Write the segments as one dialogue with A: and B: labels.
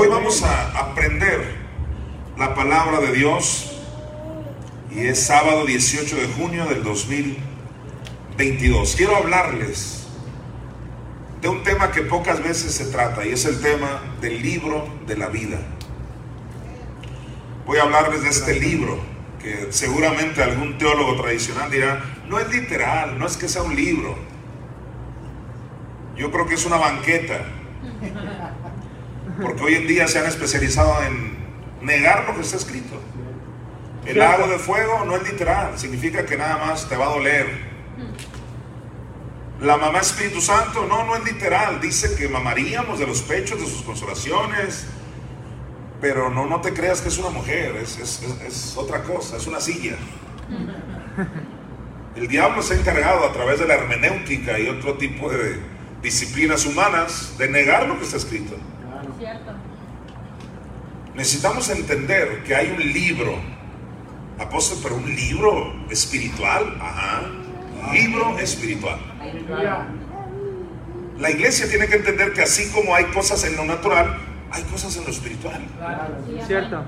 A: Hoy vamos a aprender la palabra de Dios y es sábado 18 de junio del 2022. Quiero hablarles de un tema que pocas veces se trata y es el tema del libro de la vida. Voy a hablarles de este libro que seguramente algún teólogo tradicional dirá, no es literal, no es que sea un libro. Yo creo que es una banqueta. Porque hoy en día se han especializado en negar lo que está escrito. El lago de fuego no es literal, significa que nada más te va a doler. La mamá Espíritu Santo, no, no es literal, dice que mamaríamos de los pechos de sus consolaciones, pero no, no te creas que es una mujer, es, es, es otra cosa, es una silla. El diablo se ha encargado a través de la hermenéutica y otro tipo de disciplinas humanas de negar lo que está escrito. Necesitamos entender que hay un libro, apóstol, pero un libro espiritual, ajá, libro espiritual. La iglesia tiene que entender que así como hay cosas en lo natural, hay cosas en lo espiritual.
B: Cierto.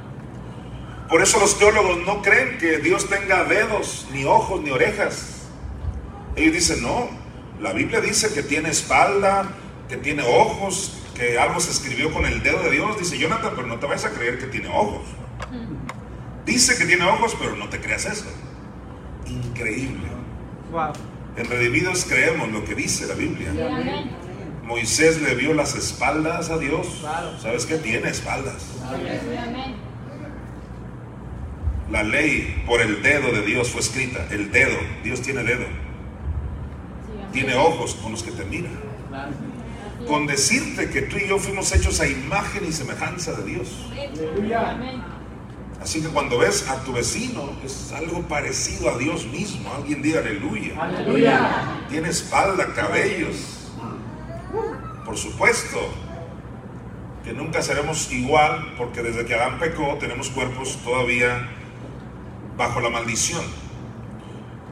A: Por eso los teólogos no creen que Dios tenga dedos, ni ojos, ni orejas. Ellos dicen, no, la Biblia dice que tiene espalda, que tiene ojos, que algo se escribió con el dedo de Dios. Dice Jonathan, pero no te vayas a creer que tiene ojos. Dice que tiene ojos, pero no te creas eso. Increíble.
B: Wow.
A: En Redimidos creemos lo que dice la Biblia. Moisés le vio las espaldas a Dios. ¿Sabes qué? Tiene espaldas. La ley por el dedo de Dios fue escrita. El dedo. Dios tiene dedo. Tiene ojos con los que te mira. Con decirte que tú y yo fuimos hechos a imagen y semejanza de Dios. Así que cuando ves a tu vecino, es algo parecido a Dios mismo. Alguien diga aleluya.
B: Aleluya.
A: Tiene espalda, cabellos. Por supuesto que nunca seremos igual porque desde que Adán pecó tenemos cuerpos todavía bajo la maldición.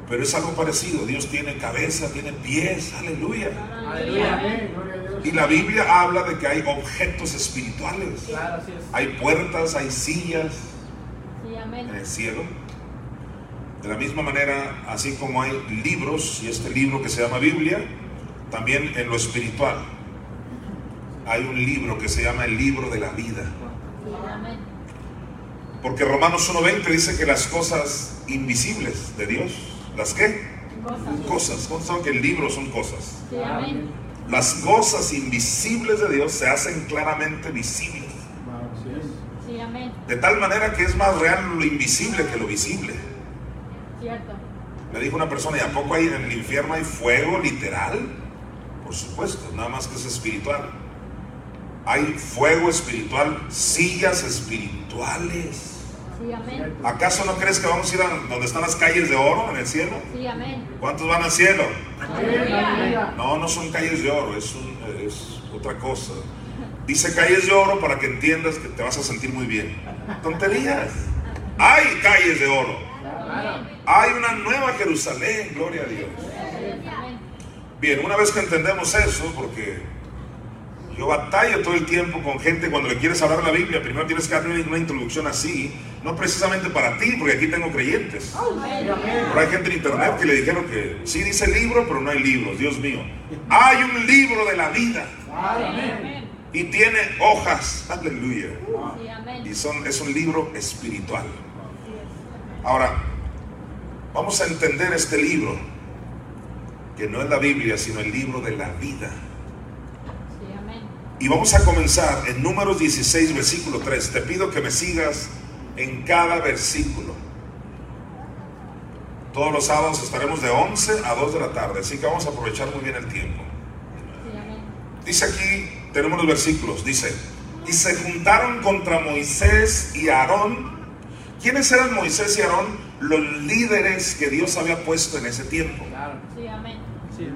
A: Pero es algo parecido. Dios tiene cabeza, tiene pies. Aleluya.
B: Aleluya.
A: Y la Biblia habla de que hay objetos espirituales.
B: Claro, así es.
A: Hay puertas, hay sillas en el cielo. De la misma manera, así como hay libros, y este libro que se llama Biblia, también en lo espiritual hay un libro que se llama el libro de la vida. Porque Romanos 1.20 dice que las cosas invisibles de Dios, ¿las qué? Cosas. ¿Cómo saben que el libro son cosas? Las cosas invisibles de Dios se hacen claramente visibles. De tal manera que es más real lo invisible que lo visible. Me dijo una persona, ¿y a poco hay en el infierno hay fuego literal? Por supuesto, nada más que es espiritual. Hay fuego espiritual, sillas espirituales. ¿Acaso no crees que vamos a ir a donde están las calles de oro en el cielo? ¿Cuántos van al cielo? No, no son calles de oro, es, un- es otra cosa. Dice calles de oro para que entiendas que te vas a sentir muy bien. Tonterías. Hay calles de oro. Hay una nueva Jerusalén, gloria a Dios. Bien, una vez que entendemos eso, porque yo batallo todo el tiempo con gente cuando le quieres hablar la Biblia, primero tienes que darle una introducción así, no precisamente para ti, porque aquí tengo creyentes. Pero hay gente en internet que le dijeron que sí dice libro, pero no hay libros, Dios mío. Hay un libro de la vida y tiene hojas, aleluya. Y son, es un libro espiritual. Ahora, vamos a entender este libro, que no es la Biblia, sino el libro de la vida. Y vamos a comenzar en números 16, versículo 3. Te pido que me sigas en cada versículo. Todos los sábados estaremos de 11 a 2 de la tarde, así que vamos a aprovechar muy bien el tiempo. Dice aquí, tenemos los versículos, dice, y se juntaron contra Moisés y Aarón. ¿Quiénes eran Moisés y Aarón? Los líderes que Dios había puesto en ese tiempo.
B: Claro.
C: Sí, amén.
B: Sí.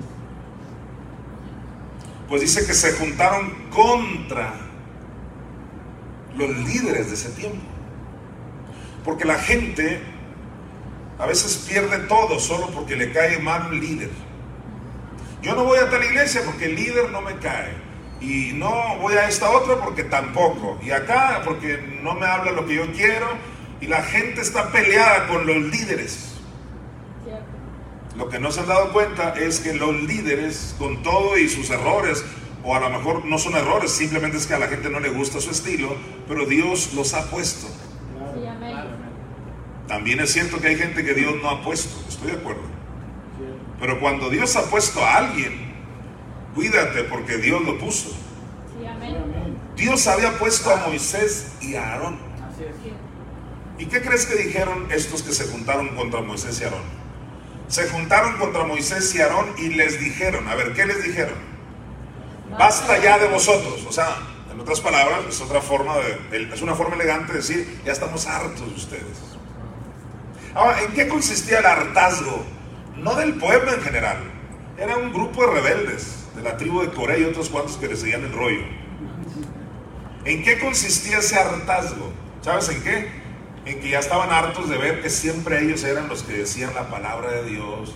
B: Es.
A: Pues dice que se juntaron contra los líderes de ese tiempo. Porque la gente a veces pierde todo solo porque le cae mal un líder. Yo no voy a tal iglesia porque el líder no me cae. Y no voy a esta otra porque tampoco. Y acá porque no me habla lo que yo quiero. Y la gente está peleada con los líderes. Lo que no se han dado cuenta es que los líderes, con todo y sus errores, o a lo mejor no son errores, simplemente es que a la gente no le gusta su estilo, pero Dios los ha puesto.
C: Sí, amén.
A: También es cierto que hay gente que Dios no ha puesto, estoy de acuerdo. Pero cuando Dios ha puesto a alguien, cuídate porque Dios lo puso.
C: Sí, amén.
B: Amén.
A: Dios había puesto a Moisés y a Aarón.
B: Así es.
C: Sí.
A: ¿Y qué crees que dijeron estos que se juntaron contra Moisés y Aarón? Se juntaron contra Moisés y Aarón y les dijeron, a ver, ¿qué les dijeron? Basta ya de vosotros. O sea, en otras palabras, es otra forma de, es una forma elegante de decir, ya estamos hartos de ustedes. Ahora, ¿en qué consistía el hartazgo? No del pueblo en general. Era un grupo de rebeldes de la tribu de Corea y otros cuantos que le seguían el rollo. ¿En qué consistía ese hartazgo? ¿Sabes en qué? En que ya estaban hartos de ver que siempre ellos eran los que decían la palabra de Dios.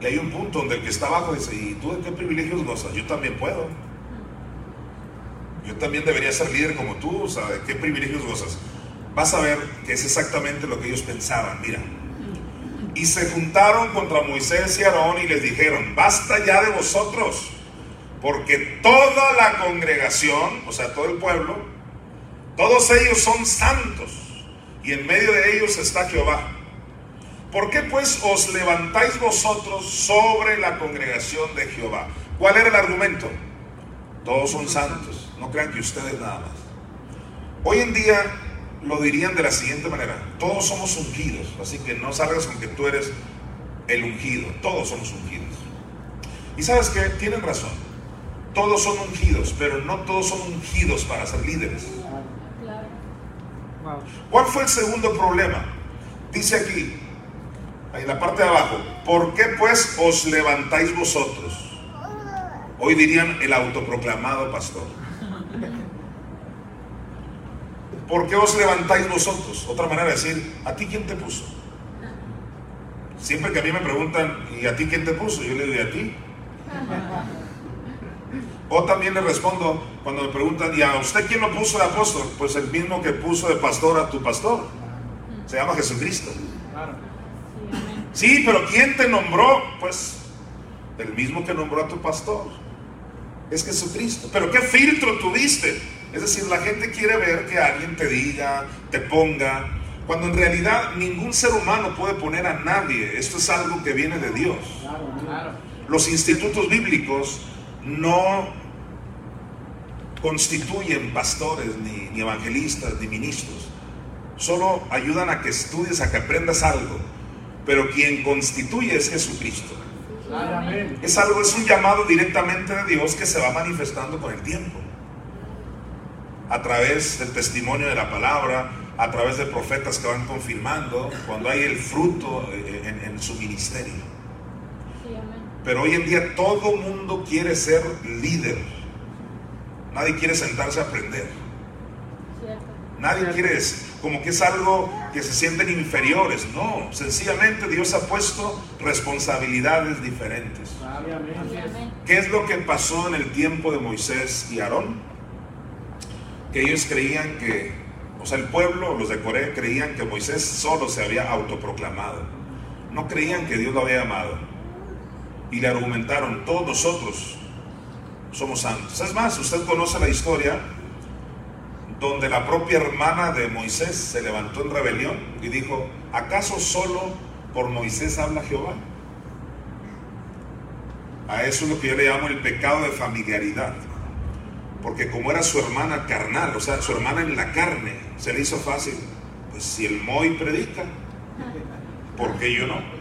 A: Y hay un punto donde el que está abajo dice, ¿y tú de qué privilegios gozas? Yo también puedo. Yo también debería ser líder como tú, o sea, ¿de qué privilegios gozas? Vas a ver que es exactamente lo que ellos pensaban, mira. Y se juntaron contra Moisés y Aarón y les dijeron, basta ya de vosotros, porque toda la congregación, o sea, todo el pueblo, todos ellos son santos, y en medio de ellos está Jehová. ¿Por qué pues os levantáis vosotros sobre la congregación de Jehová? ¿Cuál era el argumento? Todos son santos, no crean que ustedes nada más. Hoy en día lo dirían de la siguiente manera, todos somos ungidos, así que no salgas con que tú eres el ungido, todos somos ungidos. Y sabes que tienen razón, todos son ungidos, pero no todos son ungidos para ser líderes. ¿Cuál fue el segundo problema? Dice aquí, en la parte de abajo, ¿por qué pues os levantáis vosotros? Hoy dirían el autoproclamado pastor. ¿Por qué os levantáis vosotros? Otra manera de decir, ¿a ti quién te puso? Siempre que a mí me preguntan, ¿y a ti quién te puso? Yo le digo, ¿y a ti? O también le respondo cuando me preguntan, ¿y a usted quién lo puso de apóstol? Pues el mismo que puso de pastor a tu pastor. Se llama Jesucristo.
C: Sí,
A: pero ¿quién te nombró? Pues el mismo que nombró a tu pastor. Es Jesucristo. Pero ¿qué filtro tuviste? Es decir, la gente quiere ver que alguien te diga, te ponga, cuando en realidad ningún ser humano puede poner a nadie. Esto es algo que viene de Dios. Los institutos bíblicos no constituyen pastores, ni, evangelistas, ni ministros. Solo ayudan a que estudies, a que aprendas algo. Pero quien constituye es Jesucristo. Es algo, es un llamado directamente de Dios que se va manifestando con el tiempo. A través del testimonio de la palabra, a través de profetas que van confirmando, cuando hay el fruto eh, en, en su ministerio. Pero hoy en día todo mundo quiere ser líder. Nadie quiere sentarse a aprender. Nadie quiere, como que es algo que se sienten inferiores. No, sencillamente Dios ha puesto responsabilidades diferentes. ¿Qué es lo que pasó en el tiempo de Moisés y Aarón? Que ellos creían que, o sea, el pueblo, los de Corea, creían que Moisés solo se había autoproclamado. No creían que Dios lo había llamado. Y le argumentaron, todos nosotros somos santos. Es más, usted conoce la historia donde la propia hermana de Moisés se levantó en rebelión y dijo, ¿acaso solo por Moisés habla Jehová? A eso es lo que yo le llamo el pecado de familiaridad. Porque como era su hermana carnal, o sea, su hermana en la carne, se le hizo fácil. Pues si el Moy predica, ¿por qué yo no?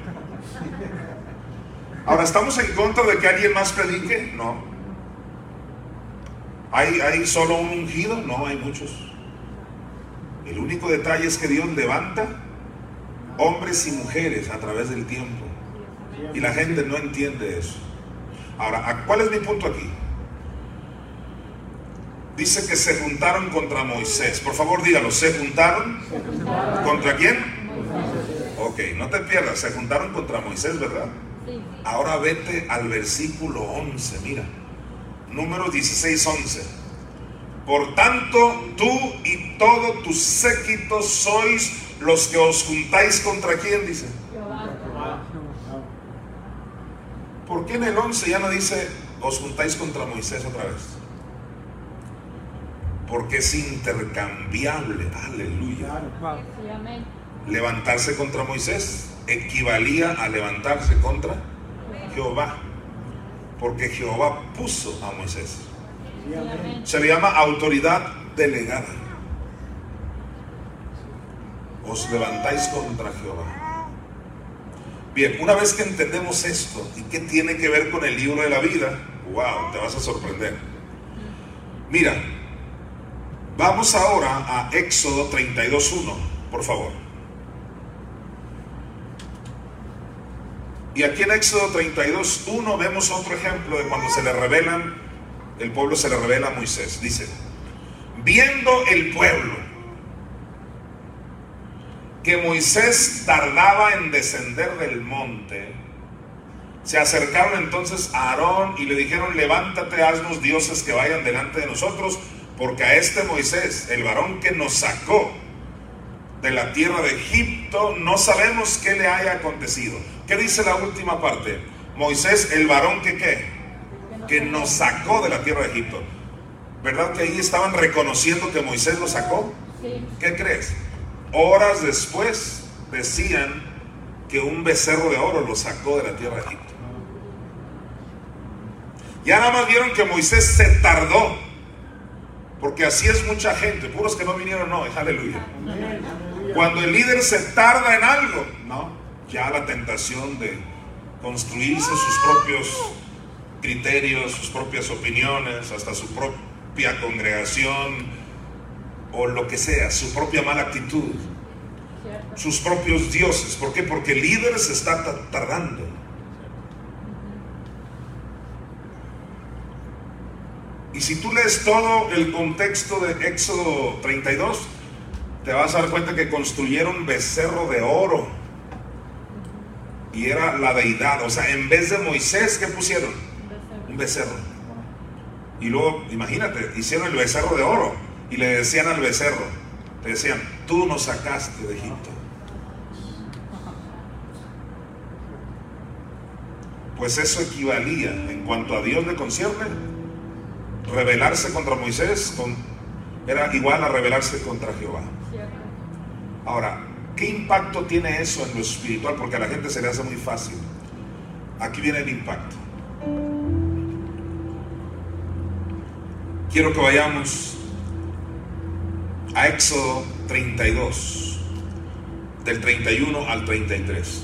A: Ahora, ¿estamos en contra de que alguien más predique? No. ¿Hay, ¿Hay solo un ungido? No, hay muchos. El único detalle es que Dios levanta hombres y mujeres a través del tiempo. Y la gente no entiende eso. Ahora, ¿a- ¿cuál es mi punto aquí? Dice que se juntaron contra Moisés. Por favor, dígalo, ¿se juntaron? ¿Contra quién? Ok, no te pierdas, se juntaron contra Moisés, ¿verdad? Ahora vete al versículo 11, mira. Número 16, 11. Por tanto, tú y todo tu séquito sois los que os juntáis contra quién, dice.
C: Jehová.
A: ¿Por qué en el 11 ya no dice os juntáis contra Moisés otra vez? Porque es intercambiable, aleluya. Levantarse contra Moisés equivalía a levantarse contra Jehová. Porque Jehová puso a Moisés. Se le llama autoridad delegada. Os levantáis contra Jehová. Bien, una vez que entendemos esto y qué tiene que ver con el libro de la vida, wow, te vas a sorprender. Mira, vamos ahora a Éxodo 32.1, por favor. Y aquí en Éxodo 32.1 vemos otro ejemplo de cuando se le revelan el pueblo se le revela a Moisés. Dice, viendo el pueblo que Moisés tardaba en descender del monte, se acercaron entonces a Aarón y le dijeron, levántate, haznos dioses que vayan delante de nosotros, porque a este Moisés, el varón que nos sacó de la tierra de Egipto, no sabemos qué le haya acontecido. ¿Qué dice la última parte? Moisés, el varón que qué? que nos sacó de la tierra de Egipto. ¿Verdad que ahí estaban reconociendo que Moisés lo sacó?
C: Sí.
A: ¿Qué crees? Horas después decían que un becerro de oro lo sacó de la tierra de Egipto. Ya nada más vieron que Moisés se tardó. Porque así es mucha gente. Puros que no vinieron, no, aleluya. Cuando el líder se tarda en algo, no, ya la tentación de construirse sus propios criterios, sus propias opiniones, hasta su propia congregación o lo que sea, su propia mala actitud, sus propios dioses. ¿Por qué? Porque el líder se está ta- tardando. Y si tú lees todo el contexto de Éxodo 32, te vas a dar cuenta que construyeron becerro de oro. Y era la deidad. O sea, en vez de Moisés, ¿qué pusieron? Un becerro. Y luego, imagínate, hicieron el becerro de oro. Y le decían al becerro, le decían, tú nos sacaste de Egipto. Pues eso equivalía, en cuanto a Dios le concierne, rebelarse contra Moisés con- era igual a rebelarse contra Jehová. Ahora, ¿qué impacto tiene eso en lo espiritual? Porque a la gente se le hace muy fácil. Aquí viene el impacto. Quiero que vayamos a Éxodo 32, del 31 al 33.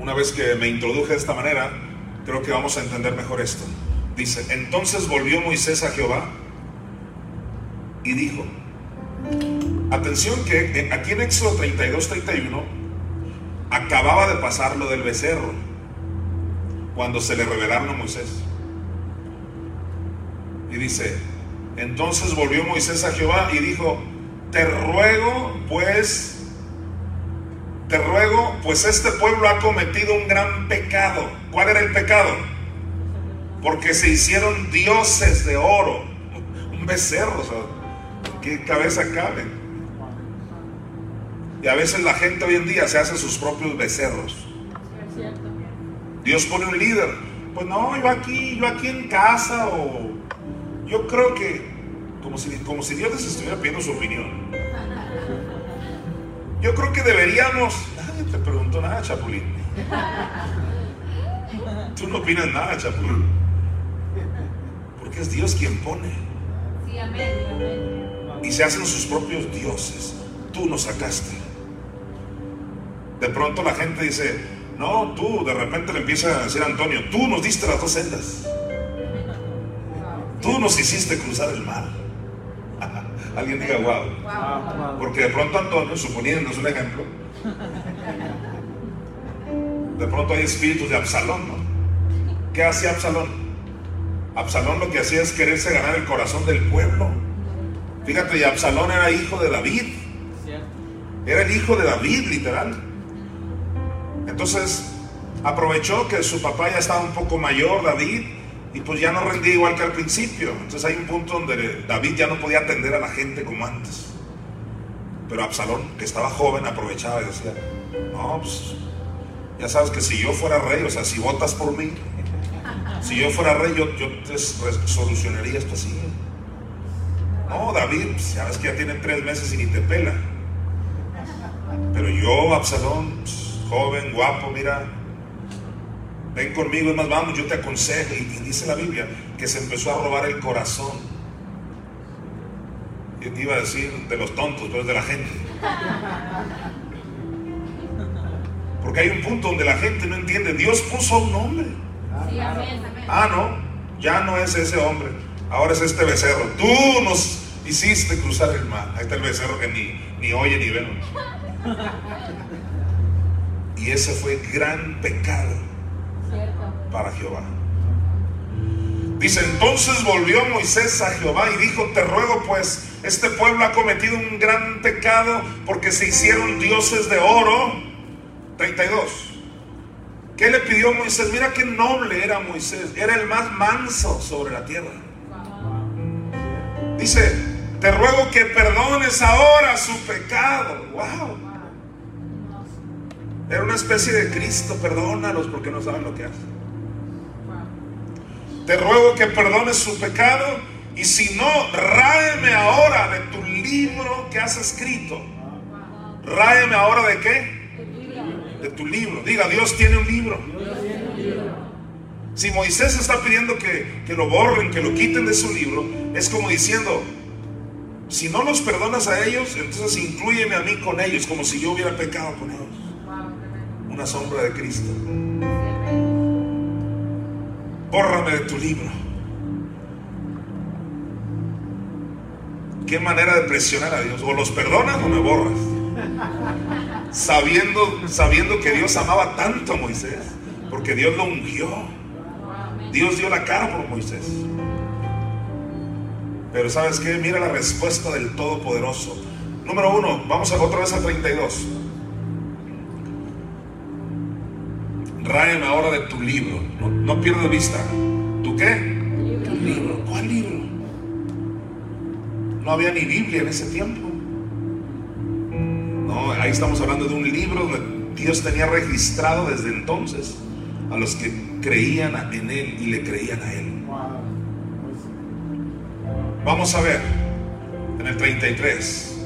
A: Una vez que me introduje de esta manera, creo que vamos a entender mejor esto. Dice, entonces volvió Moisés a Jehová y dijo, atención que aquí en Éxodo 32, 31, acababa de pasar lo del becerro, cuando se le revelaron a Moisés. Y dice, entonces volvió Moisés a Jehová y dijo, te ruego pues te ruego, pues este pueblo ha cometido un gran pecado. ¿Cuál era el pecado? Porque se hicieron dioses de oro. Un becerro, o sea, ¿en ¿qué cabeza cabe? Y a veces la gente hoy en día se hace sus propios becerros. Dios pone un líder. Pues no, yo aquí, yo aquí en casa o yo creo que como si, como si Dios les estuviera pidiendo su opinión. Yo creo que deberíamos. Nadie te preguntó nada, Chapulín. Tú no opinas nada, Chapulín. Porque es Dios quien pone.
C: Sí, amén. Amén.
A: Y se hacen sus propios dioses. Tú nos sacaste. De pronto la gente dice, No, tú, de repente le empieza a decir a Antonio, tú nos diste las dos sendas. Tú nos hiciste cruzar el mar. Alguien diga, wow. Porque de pronto Antonio, suponiéndonos un ejemplo, de pronto hay espíritus de Absalón, ¿no? ¿Qué hacía Absalón? Absalón lo que hacía es quererse ganar el corazón del pueblo. Fíjate, y Absalón era hijo de David. Era el hijo de David, literal. Entonces, aprovechó que su papá ya estaba un poco mayor, David, y pues ya no rendía igual que al principio. Entonces hay un punto donde David ya no podía atender a la gente como antes. Pero Absalón, que estaba joven, aprovechaba y decía, no, pues ya sabes que si yo fuera rey, o sea, si votas por mí, si yo fuera rey, yo, yo te solucionaría esto así. No, David, pues, ya ves que ya tiene tres meses y ni te pela. Pero yo, Absalón, pues, joven, guapo, mira, ven conmigo, es más, vamos, yo te aconsejo. Y, dice la Biblia que se empezó a robar el corazón. Y Iba a decir de los tontos, pero es de la gente. Porque hay un punto donde la gente no entiende. Dios puso a un hombre. Ah, no, ya no es ese hombre. Ahora es este becerro. Tú nos hiciste cruzar el mar. Ahí está el becerro que ni, ni oye ni ve. Y ese fue gran pecado para Jehová. Dice, entonces volvió Moisés a Jehová y dijo, te ruego pues, este pueblo ha cometido un gran pecado porque se hicieron dioses de oro. 32. ¿Qué le pidió Moisés? Mira qué noble era Moisés. Era el más manso sobre la tierra. Dice, te ruego que perdones ahora su pecado. Wow. Era una especie de Cristo, perdónalos porque no saben lo que hacen. Te ruego que perdones su pecado y si no, ráeme ahora de tu libro que has escrito. Ráeme ahora de qué? De tu libro. Diga, Dios tiene un libro. Si Moisés está pidiendo que, que lo borren, que lo quiten de su libro, es como diciendo, si no los perdonas a ellos, entonces incluyeme a mí con ellos, como si yo hubiera pecado con ellos. Una sombra de Cristo. Bórrame de tu libro. Qué manera de presionar a Dios. O los perdonas o me borras. Sabiendo, sabiendo que Dios amaba tanto a Moisés. Porque Dios lo ungió. Dios dio la cara por Moisés. Pero sabes qué? Mira la respuesta del Todopoderoso. Número uno, vamos a otra vez a 32. Ráeme ahora de tu libro. No, no pierdas vista. ¿Tu qué? Tu libro. ¿Cuál libro? No había ni Biblia en ese tiempo. Ahí estamos hablando de un libro donde Dios tenía registrado desde entonces a los que creían en Él y le creían a Él. Vamos a ver en el 33.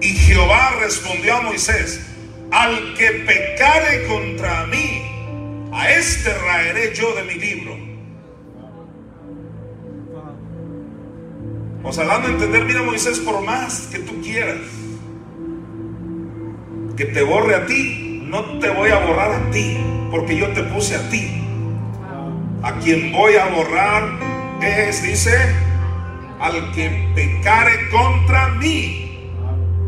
A: Y Jehová respondió a Moisés, al que pecare contra mí, a este raeré yo de mi libro. O sea, dando a entender, mira Moisés, por más que tú quieras que te borre a ti, no te voy a borrar a ti, porque yo te puse a ti. A quien voy a borrar es, dice, al que pecare contra mí.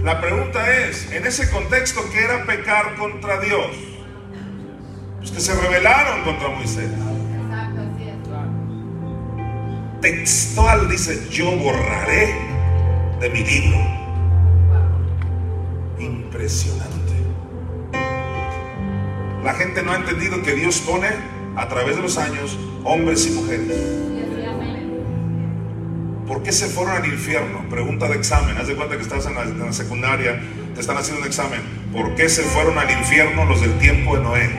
A: La pregunta es, en ese contexto, ¿qué era pecar contra Dios? Pues que se rebelaron contra Moisés. Textual dice, yo borraré de mi libro. Impresionante. La gente no ha entendido que Dios pone a través de los años hombres y mujeres. ¿Por qué se fueron al infierno? Pregunta de examen. Haz de cuenta que estás en la, en la secundaria, te están haciendo un examen. ¿Por qué se fueron al infierno los del tiempo de Noé?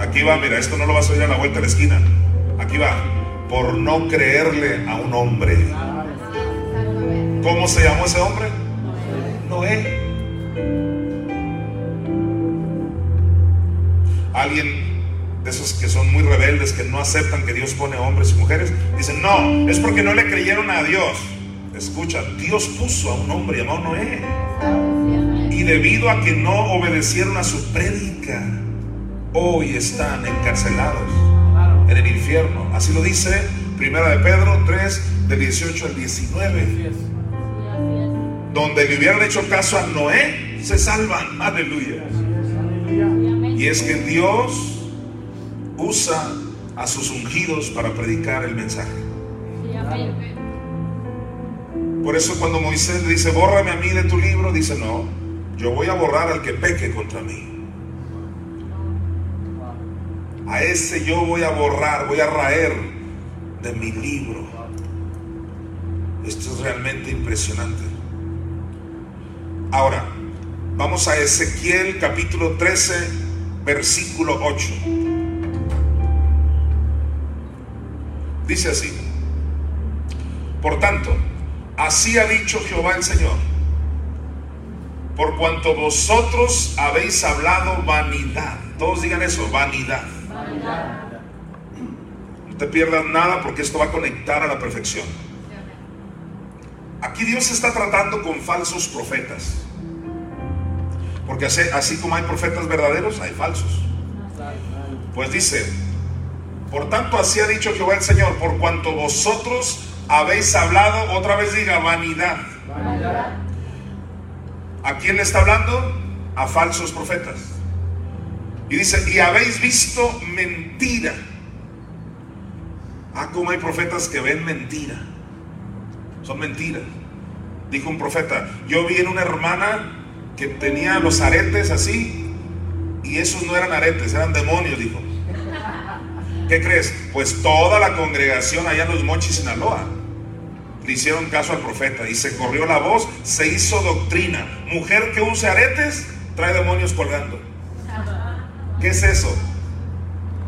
A: Aquí va, mira, esto no lo vas a oír a la vuelta de la esquina. Aquí va. Por no creerle a un hombre. ¿Cómo se llamó ese hombre? Noé. Alguien de esos que son muy rebeldes, que no aceptan que Dios pone hombres y mujeres, dicen, no, es porque no le creyeron a Dios. Escucha, Dios puso a un hombre llamado Noé. Y debido a que no obedecieron a su prédica, hoy están encarcelados en el infierno. Así lo dice Primera de Pedro 3, del 18 al 19.
B: Así es.
A: Donde le hubieran hecho caso a Noé, se salvan. Aleluya. Y es que Dios usa a sus ungidos para predicar el mensaje. Por eso cuando Moisés le dice, bórrame a mí de tu libro, dice, no, yo voy a borrar al que peque contra mí. A ese yo voy a borrar, voy a raer de mi libro. Esto es realmente impresionante. Ahora, vamos a Ezequiel capítulo 13, versículo 8. Dice así. Por tanto, así ha dicho Jehová el Señor. Por cuanto vosotros habéis hablado vanidad. Todos digan eso, vanidad. No te pierdas nada porque esto va a conectar a la perfección. Aquí Dios está tratando con falsos profetas. Porque así, como hay profetas verdaderos, hay falsos. Pues dice, por tanto así ha dicho Jehová el Señor, por cuanto vosotros habéis hablado, otra vez diga, vanidad.
B: Vanidad.
A: ¿A quién le está hablando? A falsos profetas. Y dice, y habéis visto mentira. Ah, como hay profetas que ven mentira. Son mentiras. Dijo un profeta, yo vi en una hermana que tenía los aretes así, y esos no eran aretes, eran demonios, dijo. ¿Qué crees? Pues toda la congregación allá en los Mochis, Sinaloa, le hicieron caso al profeta y se corrió la voz, se hizo doctrina. Mujer que use aretes, trae demonios colgando. ¿Qué es eso?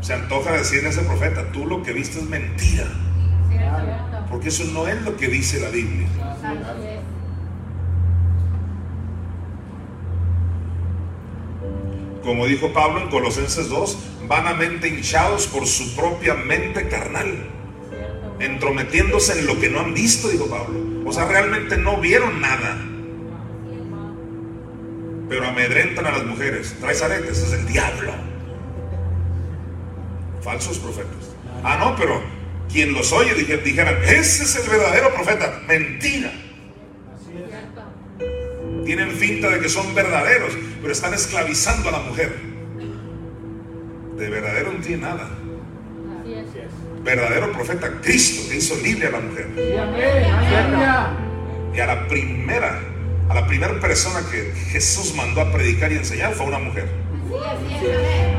A: Se antoja decirle a ese profeta, tú lo que viste es mentira, porque eso no es lo que dice la Biblia. Como dijo Pablo en Colosenses 2, vanamente hinchados por su propia mente carnal, entrometiéndose en lo que no han visto, dijo Pablo. O sea, realmente no vieron nada, pero amedrentan a las mujeres. Traes aretes, es el diablo. Falsos profetas. Ah, no, pero quien los oye dije- dijeran, ese es el verdadero profeta. Mentira. Tienen finta de que son verdaderos, pero están esclavizando a la mujer. De verdadero no tiene nada. Verdadero profeta, Cristo, que hizo libre a la mujer. Y a la primera, a la primera persona que Jesús mandó a predicar y enseñar fue una mujer.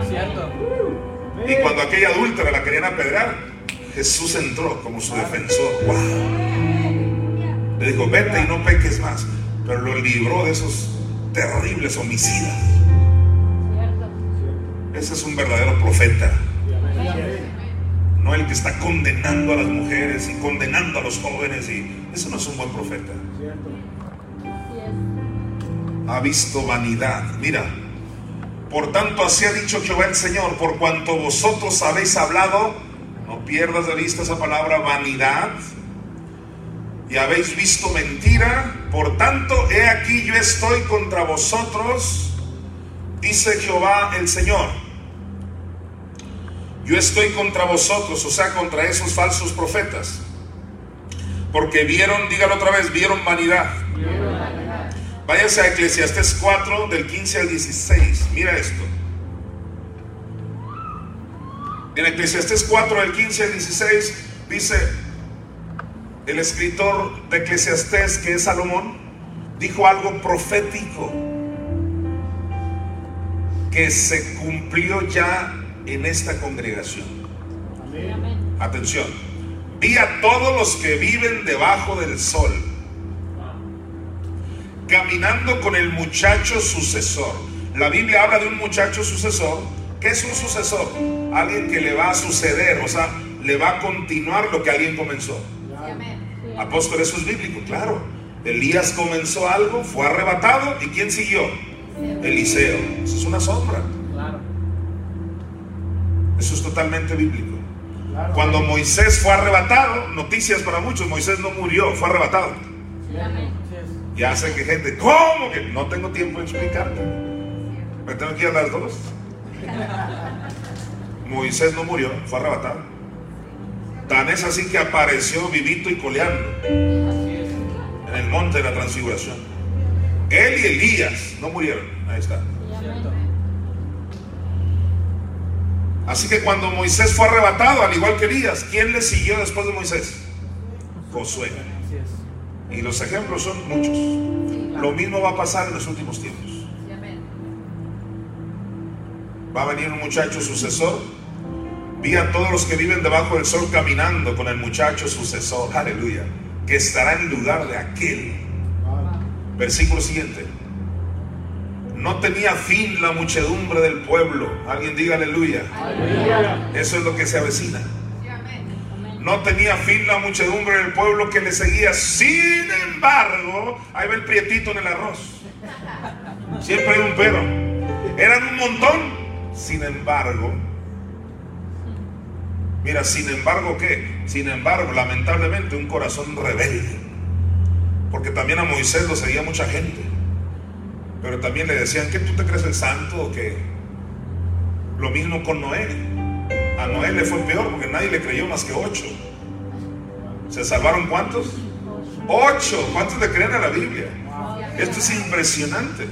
B: Cierto.
A: Y cuando aquella adúltera la querían apedrear, Jesús entró como su defensor. ¡Wow! Le dijo, vete y no peques más. Pero lo libró de esos terribles homicidas. Ese es un verdadero profeta. No el que está condenando a las mujeres y condenando a los jóvenes. Y eso no es un buen profeta. Ha visto vanidad. Mira, por tanto así ha dicho Jehová el Señor, por cuanto vosotros habéis hablado, no pierdas de vista esa palabra vanidad, y habéis visto mentira, por tanto he aquí yo estoy contra vosotros, dice Jehová el Señor. Yo estoy contra vosotros, o sea, contra esos falsos profetas, porque vieron, dígalo otra vez, vieron vanidad. Váyase a Eclesiastés 4 del 15 al 16. Mira esto. En Eclesiastés 4 del 15 al 16 dice el escritor de Eclesiastés que es Salomón dijo algo profético que se cumplió ya en esta congregación.
B: Amén.
A: Atención. Vi a todos los que viven debajo del sol caminando con el muchacho sucesor. La Biblia habla de un muchacho sucesor. ¿Qué es un sucesor? Alguien que le va a suceder, o sea, le va a continuar lo que alguien comenzó. Apóstol, eso es bíblico, claro. Elías comenzó algo, fue arrebatado, ¿y quién siguió? Eliseo. Eso es una sombra.
B: Claro.
A: Eso es totalmente bíblico. Cuando Moisés fue arrebatado, noticias para muchos, Moisés no murió, fue arrebatado. Ya sé que gente, ¿cómo que? No tengo tiempo de explicarte. Me tengo que ir a las dos. Moisés no murió, fue arrebatado. Tan es así que apareció vivito y coleando en el monte de la transfiguración. Él y Elías no murieron. Ahí está. Así que cuando Moisés fue arrebatado, al igual que Elías, ¿quién le siguió después de Moisés? Josué. Y los ejemplos son muchos. Lo mismo va a pasar en los últimos tiempos. Va a venir un muchacho sucesor. Vi a todos los que viven debajo del sol caminando con el muchacho sucesor. Aleluya. Que estará en lugar de aquel. Versículo siguiente. No tenía fin la muchedumbre del pueblo. Alguien diga aleluya. Eso es lo que se avecina. No tenía fin la muchedumbre del pueblo que le seguía. Sin embargo, ahí va el prietito en el arroz. Siempre hay un pero. Eran un montón. Sin embargo, mira, sin embargo, ¿qué? Sin embargo, lamentablemente, un corazón rebelde. Porque también a Moisés lo seguía mucha gente. Pero también le decían que tú te crees el santo o que lo mismo con Noé. A Noé le fue peor porque nadie le creyó más que ocho. ¿Se salvaron cuántos? Ocho. ¿Cuántos le creen a la Biblia? Esto es impresionante.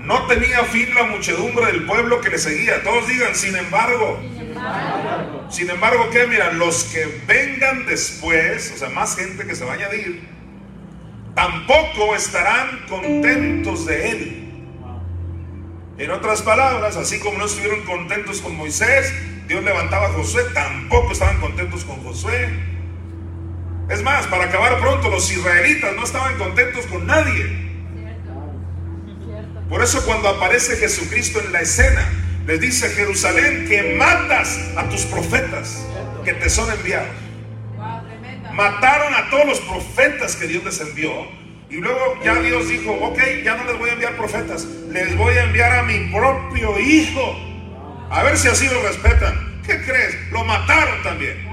A: No tenía fin la muchedumbre del pueblo que le seguía. Todos digan, sin embargo. Sin embargo, ¿qué? Mira, los que vengan después, o sea, más gente que se va a añadir, tampoco estarán contentos de él. En otras palabras, así como no estuvieron contentos con Moisés, Dios levantaba a Josué, tampoco estaban contentos con Josué. Es más, para acabar pronto, los israelitas no estaban contentos con nadie. Por eso cuando aparece Jesucristo en la escena, les dice Jerusalén que matas a tus profetas que te son enviados. Mataron a todos los profetas que Dios les envió. Y luego ya Dios dijo, ok, ya no les voy a enviar profetas, les voy a enviar a mi propio hijo. A ver si así lo respetan. ¿Qué crees? Lo mataron también.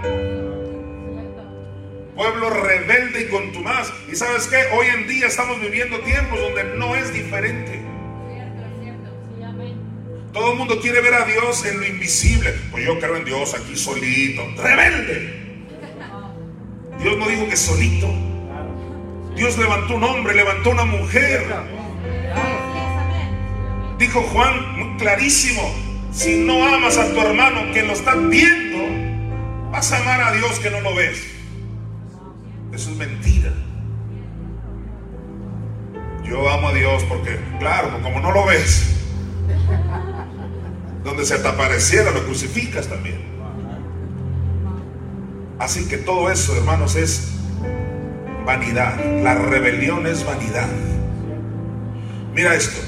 A: Pueblo rebelde y contumaz. Y sabes qué? Hoy en día estamos viviendo tiempos donde no es diferente. Todo el mundo quiere ver a Dios en lo invisible. Pues yo creo en Dios aquí solito. Rebelde. Dios no dijo que solito. Dios levantó un hombre, levantó una mujer. Dijo Juan muy clarísimo, si no amas a tu hermano que lo estás viendo, vas a amar a Dios que no lo ves. Eso es mentira. Yo amo a Dios porque, claro, como no lo ves, donde se te apareciera lo crucificas también. Así que todo eso, hermanos, es vanidad. La rebelión es vanidad. Mira esto.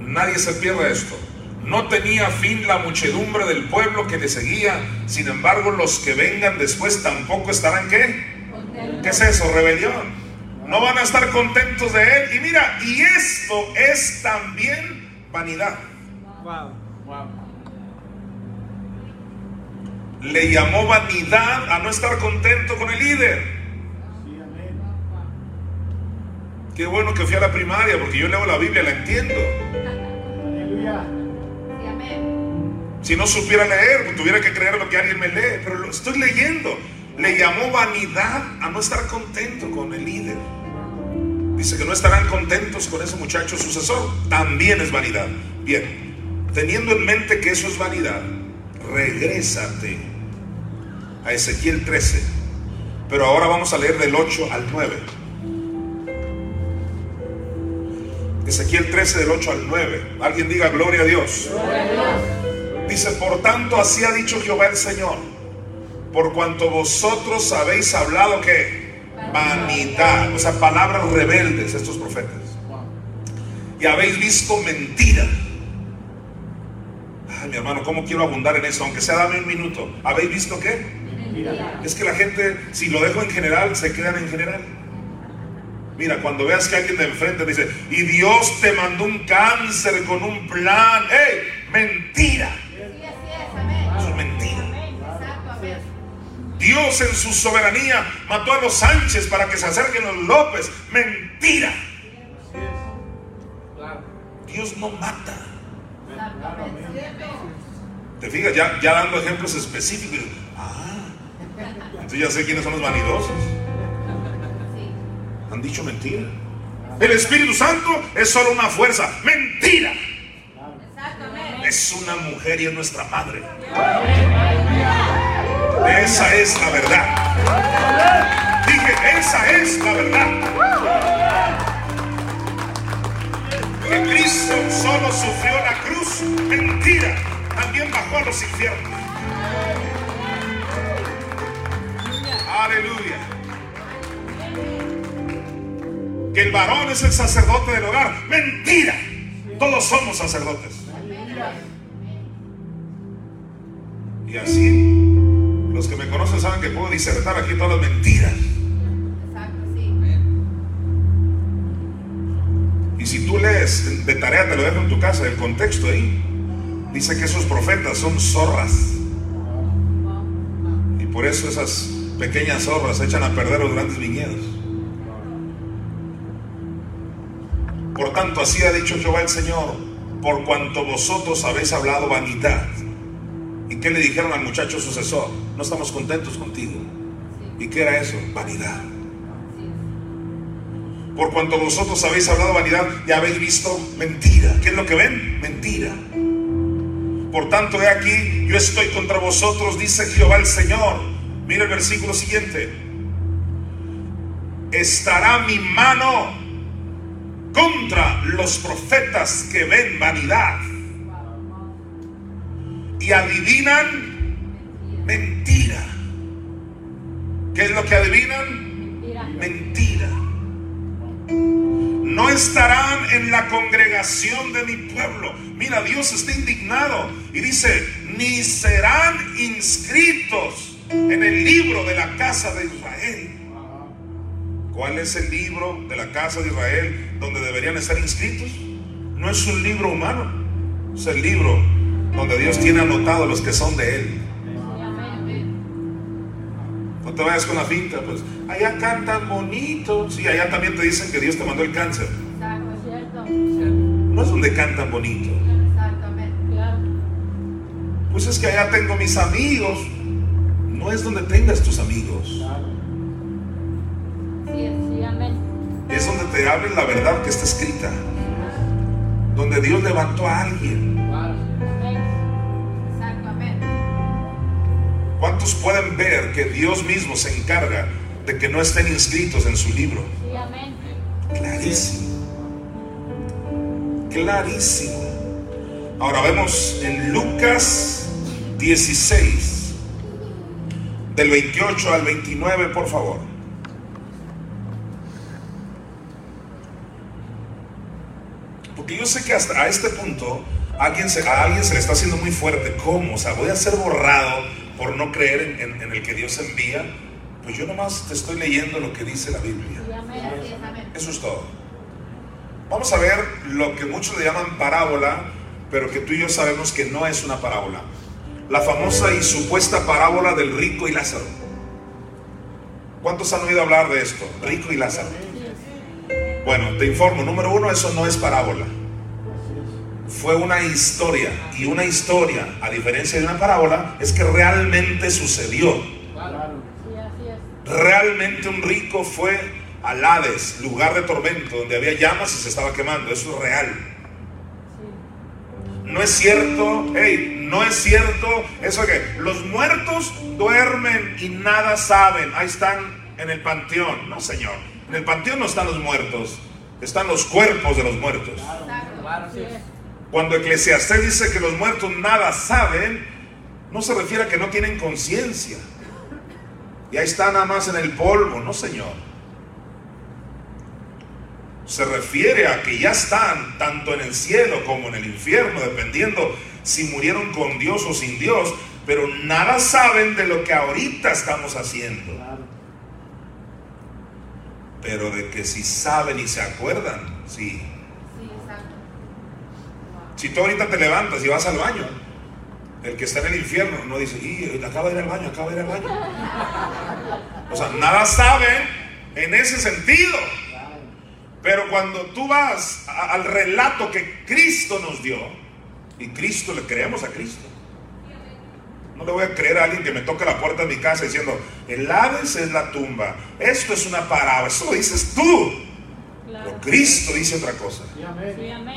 A: Nadie se pierde esto. No tenía fin la muchedumbre del pueblo que le seguía. Sin embargo, los que vengan después tampoco estarán qué? ¿Qué es eso? Rebelión. No van a estar contentos de él. Y mira, y esto es también vanidad. Wow, wow le llamó vanidad a no estar contento con el líder. Qué bueno que fui a la primaria, porque yo leo la Biblia, la entiendo. Si no supiera leer, pues tuviera que creer lo que alguien me lee, pero lo estoy leyendo. Le llamó vanidad a no estar contento con el líder. Dice que no estarán contentos con ese muchacho sucesor. También es vanidad. Bien, teniendo en mente que eso es vanidad, regrésate a Ezequiel 13. Pero ahora vamos a leer del 8 al 9. Ezequiel 13 del 8 al 9. Alguien diga gloria a Dios. Dice, por tanto así ha dicho Jehová el Señor, por cuanto vosotros habéis hablado que vanidad, o sea, palabras rebeldes estos profetas. Y habéis visto mentira mi hermano, ¿cómo quiero abundar en eso? Aunque sea dame un minuto. ¿Habéis visto qué? Es que la gente, si lo dejo en general, se quedan en general. Mira, cuando veas que alguien de enfrente dice, y Dios te mandó un cáncer con un plan, ¡hey! ¡Mentira! Eso es mentira. Dios en su soberanía mató a los Sánchez para que se acerquen los López. Mentira. Dios no mata. ¿Te fijas? Ya, ya dando ejemplos específicos. Ah, entonces ya sé quiénes son los vanidosos. Han dicho mentira. El Espíritu Santo es solo una fuerza. Mentira. Es una mujer y es nuestra madre. Esa es la verdad. Dije, esa es la verdad. Que Cristo solo sufrió la cruz. Mentira. También bajó a los infiernos. Aleluya. Que el varón es el sacerdote del hogar. Mentira. Todos somos sacerdotes. Y así los que me conocen saben que puedo disertar aquí todas las mentiras. Y si tú lees de tarea, te lo dejo en tu casa, el contexto ahí, dice que esos profetas son zorras. Y por eso esas pequeñas zorras echan a perder los grandes viñedos. Por tanto, así ha dicho Jehová el Señor, por cuanto vosotros habéis hablado vanidad ¿Y qué le dijeron al muchacho sucesor? No estamos contentos contigo. ¿Y qué era eso? Vanidad. Por cuanto vosotros habéis hablado vanidad y habéis visto mentira. ¿Qué es lo que ven? Mentira. Por tanto, he aquí, yo estoy contra vosotros, dice Jehová el Señor. Mira el versículo siguiente. Estará mi mano contra los profetas que ven vanidad y adivinan mentira. ¿Qué es lo que adivinan? Mentira. No estarán en la congregación de mi pueblo. Mira, Dios está indignado y dice, ni serán inscritos en el libro de la casa de Israel. ¿Cuál es el libro de la casa de Israel donde deberían estar inscritos? No es un libro humano, es el libro donde Dios tiene anotado los que son de Él. Te vayas con la finta, pues allá cantan bonito. Sí, allá también te dicen que Dios te mandó el cáncer. No es donde cantan bonito. Pues es que allá tengo mis amigos. No es donde tengas tus amigos. Es donde te hablen la verdad que está escrita. Donde Dios levantó a alguien. ¿Cuántos pueden ver que Dios mismo se encarga de que no estén inscritos en su libro? Clarísimo. Clarísimo. Ahora vemos en Lucas 16, del 28 al 29, por favor. Porque yo sé que hasta a este punto alguien se, a alguien se le está haciendo muy fuerte. ¿Cómo? O sea, voy a ser borrado por no creer en, el que Dios envía, pues yo nomás te estoy leyendo lo que dice la Biblia. Eso es todo. Vamos a ver lo que muchos le llaman parábola, pero que tú y yo sabemos que no es una parábola. La famosa y supuesta parábola del rico y Lázaro. ¿Cuántos han oído hablar de esto? Rico y Lázaro. Bueno, te informo, número uno, eso no es parábola fue una historia. Y una historia, a diferencia de una parábola, es que realmente sucedió. Realmente un rico fue al Hades, lugar de tormento, donde había llamas y se estaba quemando. Eso es real. No es cierto, hey, no es cierto eso que los muertos duermen y nada saben. Ahí están en el panteón. No, señor. En el panteón no están los muertos, están los cuerpos de los muertos. Cuando Eclesiastés dice que los muertos nada saben, no se refiere a que no tienen conciencia. Y ahí está nada más en el polvo, no señor. Se refiere a que ya están tanto en el cielo como en el infierno, dependiendo si murieron con Dios o sin Dios, pero nada saben de lo que ahorita estamos haciendo. Pero de que si saben y se acuerdan, sí. Si tú ahorita te levantas y vas al baño, El que está en el infierno no dice, y acaba de ir al baño, acaba de ir al baño. O sea, nada saben en ese sentido. Pero cuando tú vas al relato que Cristo nos dio, y Cristo le creemos a Cristo. No le voy a creer a alguien que me toque la puerta de mi casa diciendo, el Hades es la tumba. Esto es una parábola. Eso lo dices tú. Pero Cristo dice otra cosa.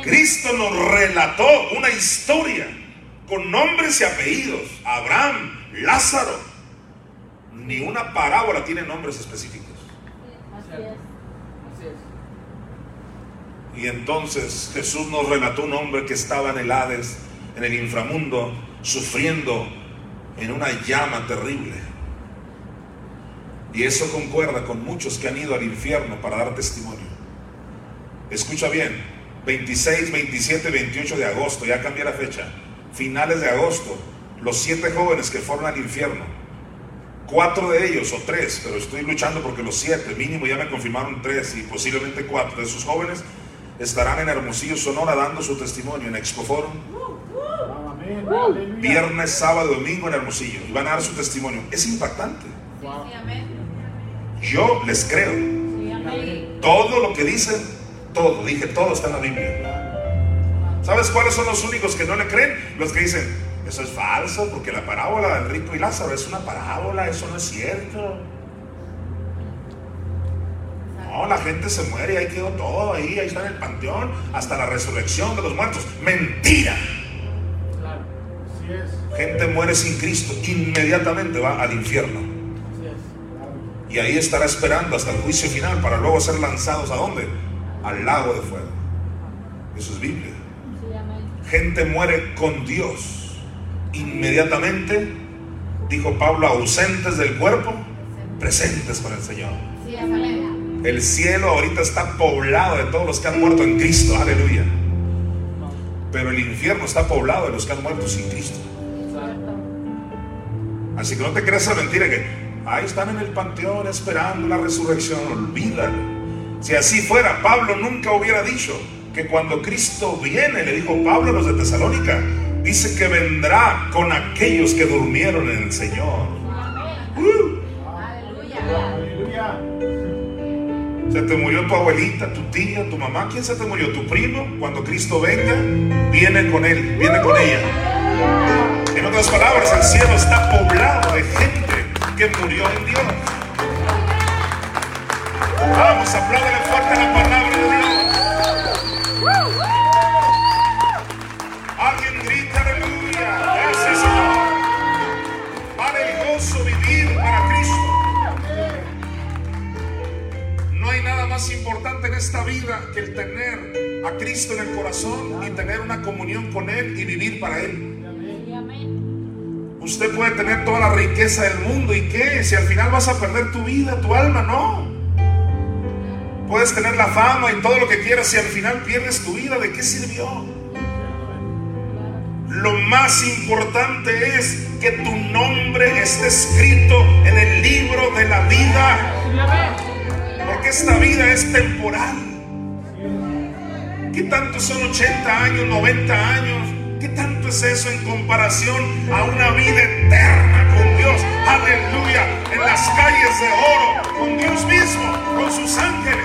A: Cristo nos relató una historia con nombres y apellidos. Abraham, Lázaro. Ni una parábola tiene nombres específicos. Y entonces Jesús nos relató un hombre que estaba en el Hades, en el inframundo, sufriendo en una llama terrible. Y eso concuerda con muchos que han ido al infierno para dar testimonio. Escucha bien, 26, 27, 28 de agosto, ya cambié la fecha, finales de agosto, los siete jóvenes que fueron al infierno, cuatro de ellos o tres, pero estoy luchando porque los siete, mínimo ya me confirmaron tres y posiblemente cuatro de esos jóvenes estarán en Hermosillo, Sonora, dando su testimonio en Expo Forum. Viernes, sábado, domingo en Hermosillo. Y van a dar su testimonio. Es impactante. Yo les creo. Todo lo que dicen, todo, dije, todo está en la Biblia. ¿Sabes cuáles son los únicos que no le creen? Los que dicen, eso es falso, porque la parábola del rico y Lázaro es una parábola, eso no es cierto. No, la gente se muere y ahí quedó todo, ahí, ahí está en el panteón, hasta la resurrección de los muertos. Mentira. Gente muere sin Cristo, inmediatamente va al infierno. Y ahí estará esperando hasta el juicio final para luego ser lanzados a dónde? Al lago de fuego. Eso es Biblia. Gente muere con Dios. Inmediatamente, dijo Pablo, ausentes del cuerpo, presentes con el Señor. El cielo ahorita está poblado de todos los que han muerto en Cristo. Aleluya. Pero el infierno está poblado de los que han muerto sin Cristo. Así que no te creas esa mentira que ahí están en el panteón esperando la resurrección. Olvídalo. Si así fuera, Pablo nunca hubiera dicho que cuando Cristo viene, le dijo Pablo a los de Tesalónica, dice que vendrá con aquellos que durmieron en el Señor. Aleluya. Se te murió tu abuelita, tu tía, tu mamá. ¿Quién se te murió? ¿Tu primo? Cuando Cristo venga, viene con él, viene con ella. En otras palabras, el cielo está poblado de gente que murió en Dios. Vamos, apláudele fuerte la palabra de Dios. Alguien grita aleluya. Gracias, Señor. Vale el gozo vivir para Cristo. No hay nada más importante en esta vida que el tener a Cristo en el corazón y tener una comunión con Él y vivir para Él. Usted puede tener toda la riqueza del mundo y qué, si al final vas a perder tu vida, tu alma, no. Puedes tener la fama y todo lo que quieras, si al final pierdes tu vida, ¿de qué sirvió? Lo más importante es que tu nombre esté escrito en el libro de la vida. Porque esta vida es temporal. ¿Qué tanto son 80 años, 90 años? ¿Qué tanto es eso en comparación a una vida eterna con Dios? Aleluya. En las calles de oro, con Dios mismo, con sus ángeles.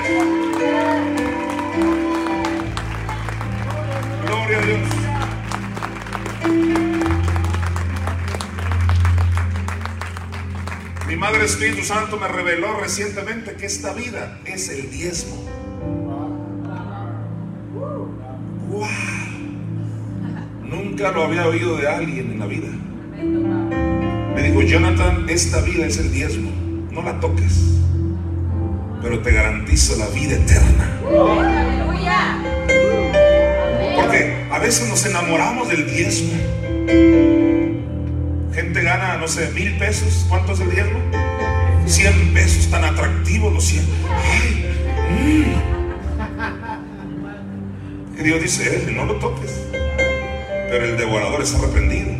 A: Espíritu Santo me reveló recientemente que esta vida es el diezmo. ¡Wow! Nunca lo había oído de alguien en la vida. Me dijo, Jonathan, esta vida es el diezmo. No la toques. Pero te garantizo la vida eterna. Porque a veces nos enamoramos del diezmo. Gente gana, no sé, mil pesos. ¿Cuánto es el diezmo? Cien pesos, tan atractivos los cien. Y Dios dice, no lo toques pero el devorador es arrepentido.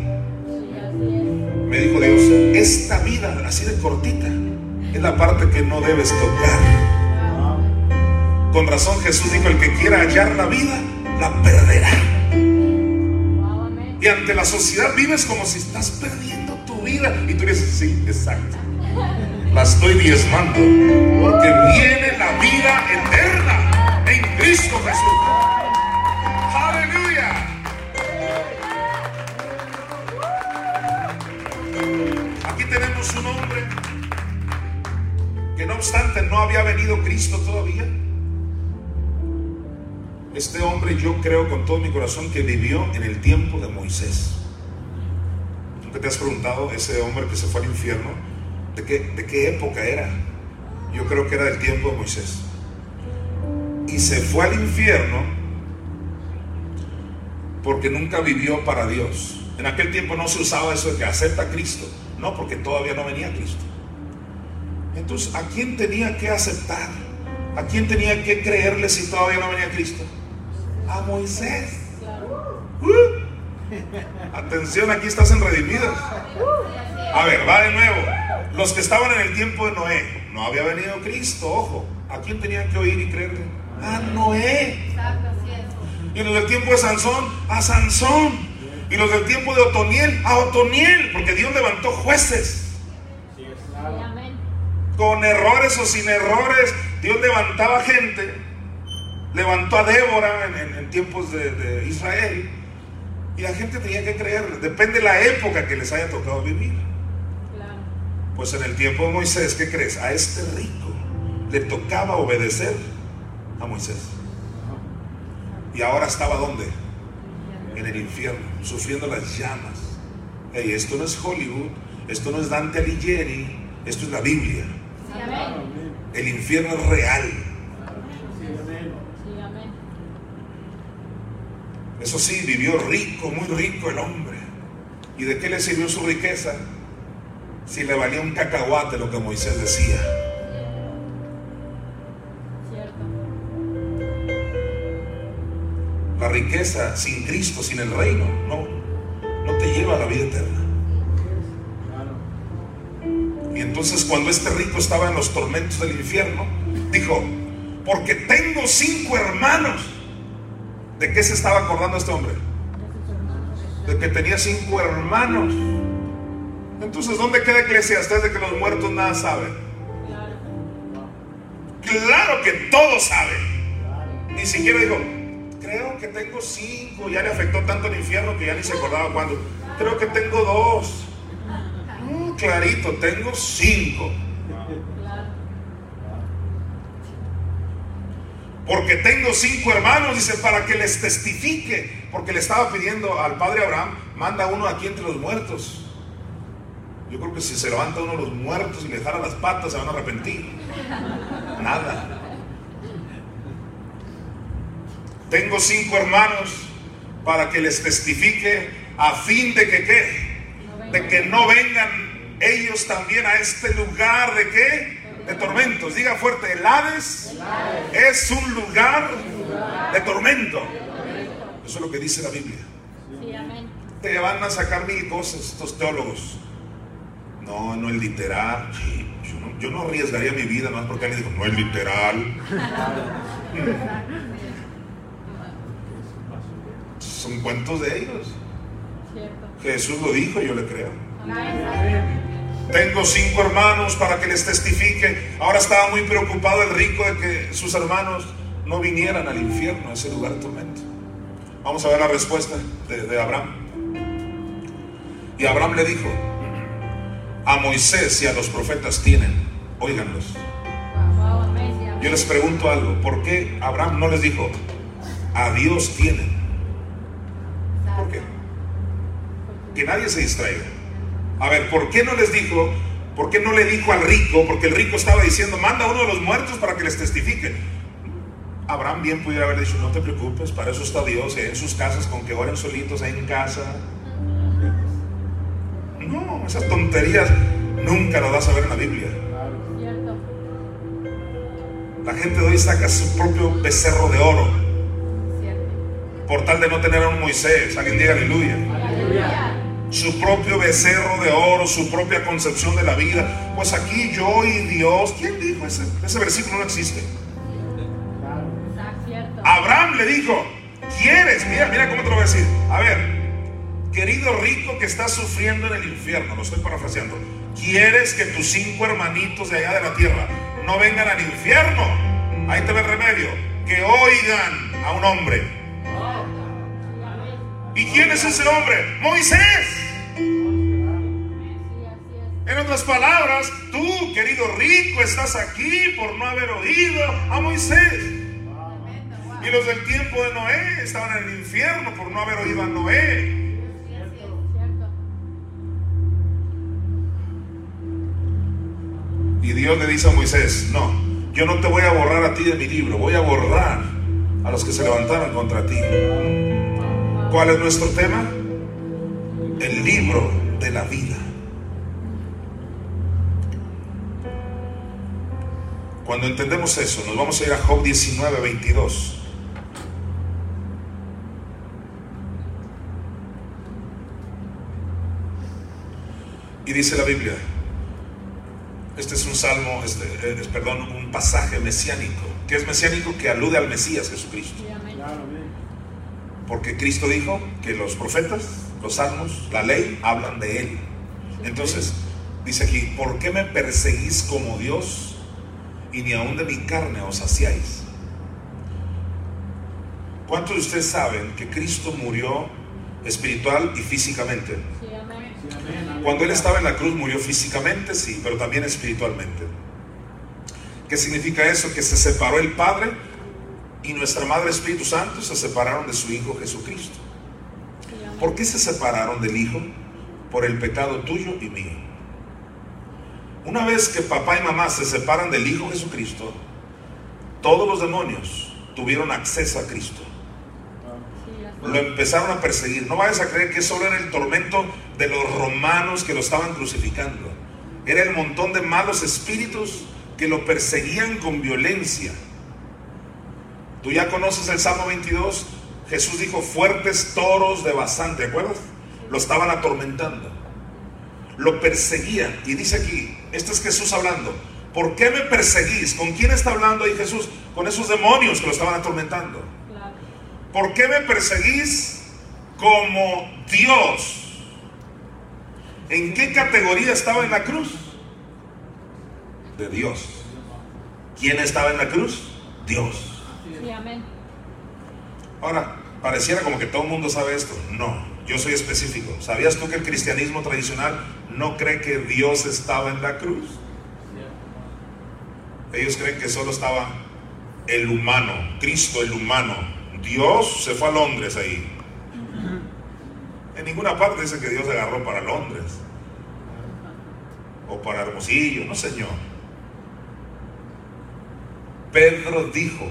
A: Me dijo Dios, esta vida así de cortita es la parte que no debes tocar. Con razón Jesús dijo, el que quiera hallar la vida, la perderá. Y ante la sociedad vives como si estás perdiendo tu vida. Y tú dices, sí, exacto. La estoy diezmando. Porque viene la vida eterna en Cristo Jesús. Aleluya. Aquí tenemos un hombre que no obstante no había venido Cristo todavía. Este hombre yo creo con todo mi corazón que vivió en el tiempo de Moisés. ¿Tú te has preguntado ese hombre que se fue al infierno? ¿De qué, ¿De qué época era? Yo creo que era del tiempo de Moisés. Y se fue al infierno porque nunca vivió para Dios. En aquel tiempo no se usaba eso de que acepta a Cristo. No, porque todavía no venía Cristo. Entonces, ¿a quién tenía que aceptar? ¿A quién tenía que creerle si todavía no venía Cristo? A Moisés. Uh. Atención, aquí estás en. A ver, va de nuevo. Los que estaban en el tiempo de Noé, no había venido Cristo, ojo. ¿A quién tenían que oír y creerle? A Noé. Y los del tiempo de Sansón, a Sansón. Y los del tiempo de Otoniel, a Otoniel. Porque Dios levantó jueces. Con errores o sin errores, Dios levantaba gente. Levantó a Débora en, tiempos de, Israel. Y la gente tenía que creer. Depende de la época que les haya tocado vivir. Pues en el tiempo de Moisés, ¿qué crees? A este rico le tocaba obedecer a Moisés. Y ahora estaba ¿dónde? En el infierno, sufriendo las llamas. Hey, esto no es Hollywood, esto no es Dante Alighieri, esto es la Biblia. El infierno es real. Eso sí, vivió rico, muy rico el hombre. ¿Y de qué le sirvió su riqueza? Si le valía un cacahuate lo que Moisés decía. La riqueza sin Cristo, sin el reino, no, no te lleva a la vida eterna. Y entonces cuando este rico estaba en los tormentos del infierno, dijo, porque tengo cinco hermanos. ¿De qué se estaba acordando este hombre? De que tenía cinco hermanos. Entonces, ¿dónde queda Eclesiastes de que los muertos nada saben? Claro que todos saben. Ni siquiera dijo, creo que tengo cinco. Ya le afectó tanto el infierno que ya ni se acordaba cuándo. Creo que tengo dos clarito, tengo cinco. Porque tengo cinco hermanos, dice, para que les testifique. Porque le estaba pidiendo al padre Abraham, manda uno aquí entre los muertos. Yo creo que si se levanta uno de los muertos y le jala las patas, se van a arrepentir. Nada. Tengo cinco hermanos para que les testifique a fin de que qué? De que no vengan ellos también a este lugar de qué? De tormentos. Diga fuerte, el Hades es un lugar de tormento. Eso es lo que dice la Biblia. Te van a sacar mil cosas estos teólogos. No, no es literal. Yo no, arriesgaría mi vida más porque alguien dijo, no es literal. Son cuentos de ellos. Jesús lo dijo, yo le creo. Tengo cinco hermanos para que les testifique. Ahora estaba muy preocupado el rico de que sus hermanos no vinieran al infierno, a ese lugar de tormento. Vamos a ver la respuesta de, Abraham. Y Abraham le dijo, a Moisés y a los profetas tienen, óiganlos. Yo les pregunto algo, ¿por qué Abraham no les dijo, a Dios tienen? ¿Por qué? Que nadie se distraiga. A ver, ¿por qué no les dijo? ¿Por qué no le dijo al rico? Porque el rico estaba diciendo, manda a uno de los muertos para que les testifique. Abraham bien pudiera haber dicho, no te preocupes, para eso está Dios, en sus casas, con que oren solitos ahí en casa. No, esas tonterías nunca lo vas a ver en la Biblia. La gente de hoy saca su propio becerro de oro. Por tal de no tener a un Moisés. Alguien diga aleluya. aleluya su propio becerro de oro, su propia concepción de la vida. Pues aquí yo y Dios, ¿quién dijo ese? Ese versículo no existe. Abraham le dijo, ¿quieres? Mira, mira cómo te lo voy a decir. A ver, querido rico que está sufriendo en el infierno, lo estoy parafraseando, ¿quieres que tus cinco hermanitos de allá de la tierra no vengan al infierno? Ahí te ve el remedio, que oigan a un hombre. ¿Y quién es ese hombre? Moisés. En otras palabras, tú, querido rico, estás aquí por no haber oído a Moisés. Y los del tiempo de Noé estaban en el infierno por no haber oído a Noé. Dios le dice a Moisés, no, yo no te voy a borrar a ti de mi libro, voy a borrar a los que se levantaron contra ti. ¿Cuál es nuestro tema? El libro de la vida. Cuando entendemos eso, nos vamos a ir a Job 19, 22. Y dice la Biblia, este es un salmo, este, eh, es, perdón, un pasaje mesiánico. que es mesiánico? Que alude al Mesías Jesucristo. Porque Cristo dijo que los profetas, los salmos, la ley hablan de Él. Entonces, dice aquí, ¿por qué me perseguís como Dios? y ni aun de mi carne os saciáis. ¿Cuántos de ustedes saben que Cristo murió espiritual y físicamente? Cuando Él estaba en la cruz murió físicamente, sí, pero también espiritualmente. ¿Qué significa eso? Que se separó el Padre y nuestra Madre Espíritu Santo se separaron de su Hijo Jesucristo. ¿Por qué se separaron del Hijo? Por el pecado tuyo y mío. Una vez que papá y mamá se separan del Hijo Jesucristo, todos los demonios tuvieron acceso a Cristo. Lo empezaron a perseguir. No vayas a creer que solo era el tormento de los romanos que lo estaban crucificando. Era el montón de malos espíritus que lo perseguían con violencia. Tú ya conoces el Salmo 22. Jesús dijo, fuertes toros de Bazán, ¿te acuerdas? Lo estaban atormentando lo perseguían. Y dice aquí, este es Jesús hablando. ¿Por qué me perseguís? ¿Con quién está hablando ahí Jesús? Con esos demonios que lo estaban atormentando. ¿Por qué me perseguís como Dios? ¿En qué categoría estaba en la cruz? De Dios. ¿Quién estaba en la cruz? Dios. Ahora, pareciera como que todo el mundo sabe esto. No, yo soy específico. ¿Sabías tú que el cristianismo tradicional no cree que Dios estaba en la cruz? Ellos creen que solo estaba el humano, Cristo el humano. Dios se fue a Londres ahí. En ninguna parte dice que Dios agarró para Londres. O para Hermosillo, no señor. Pedro dijo,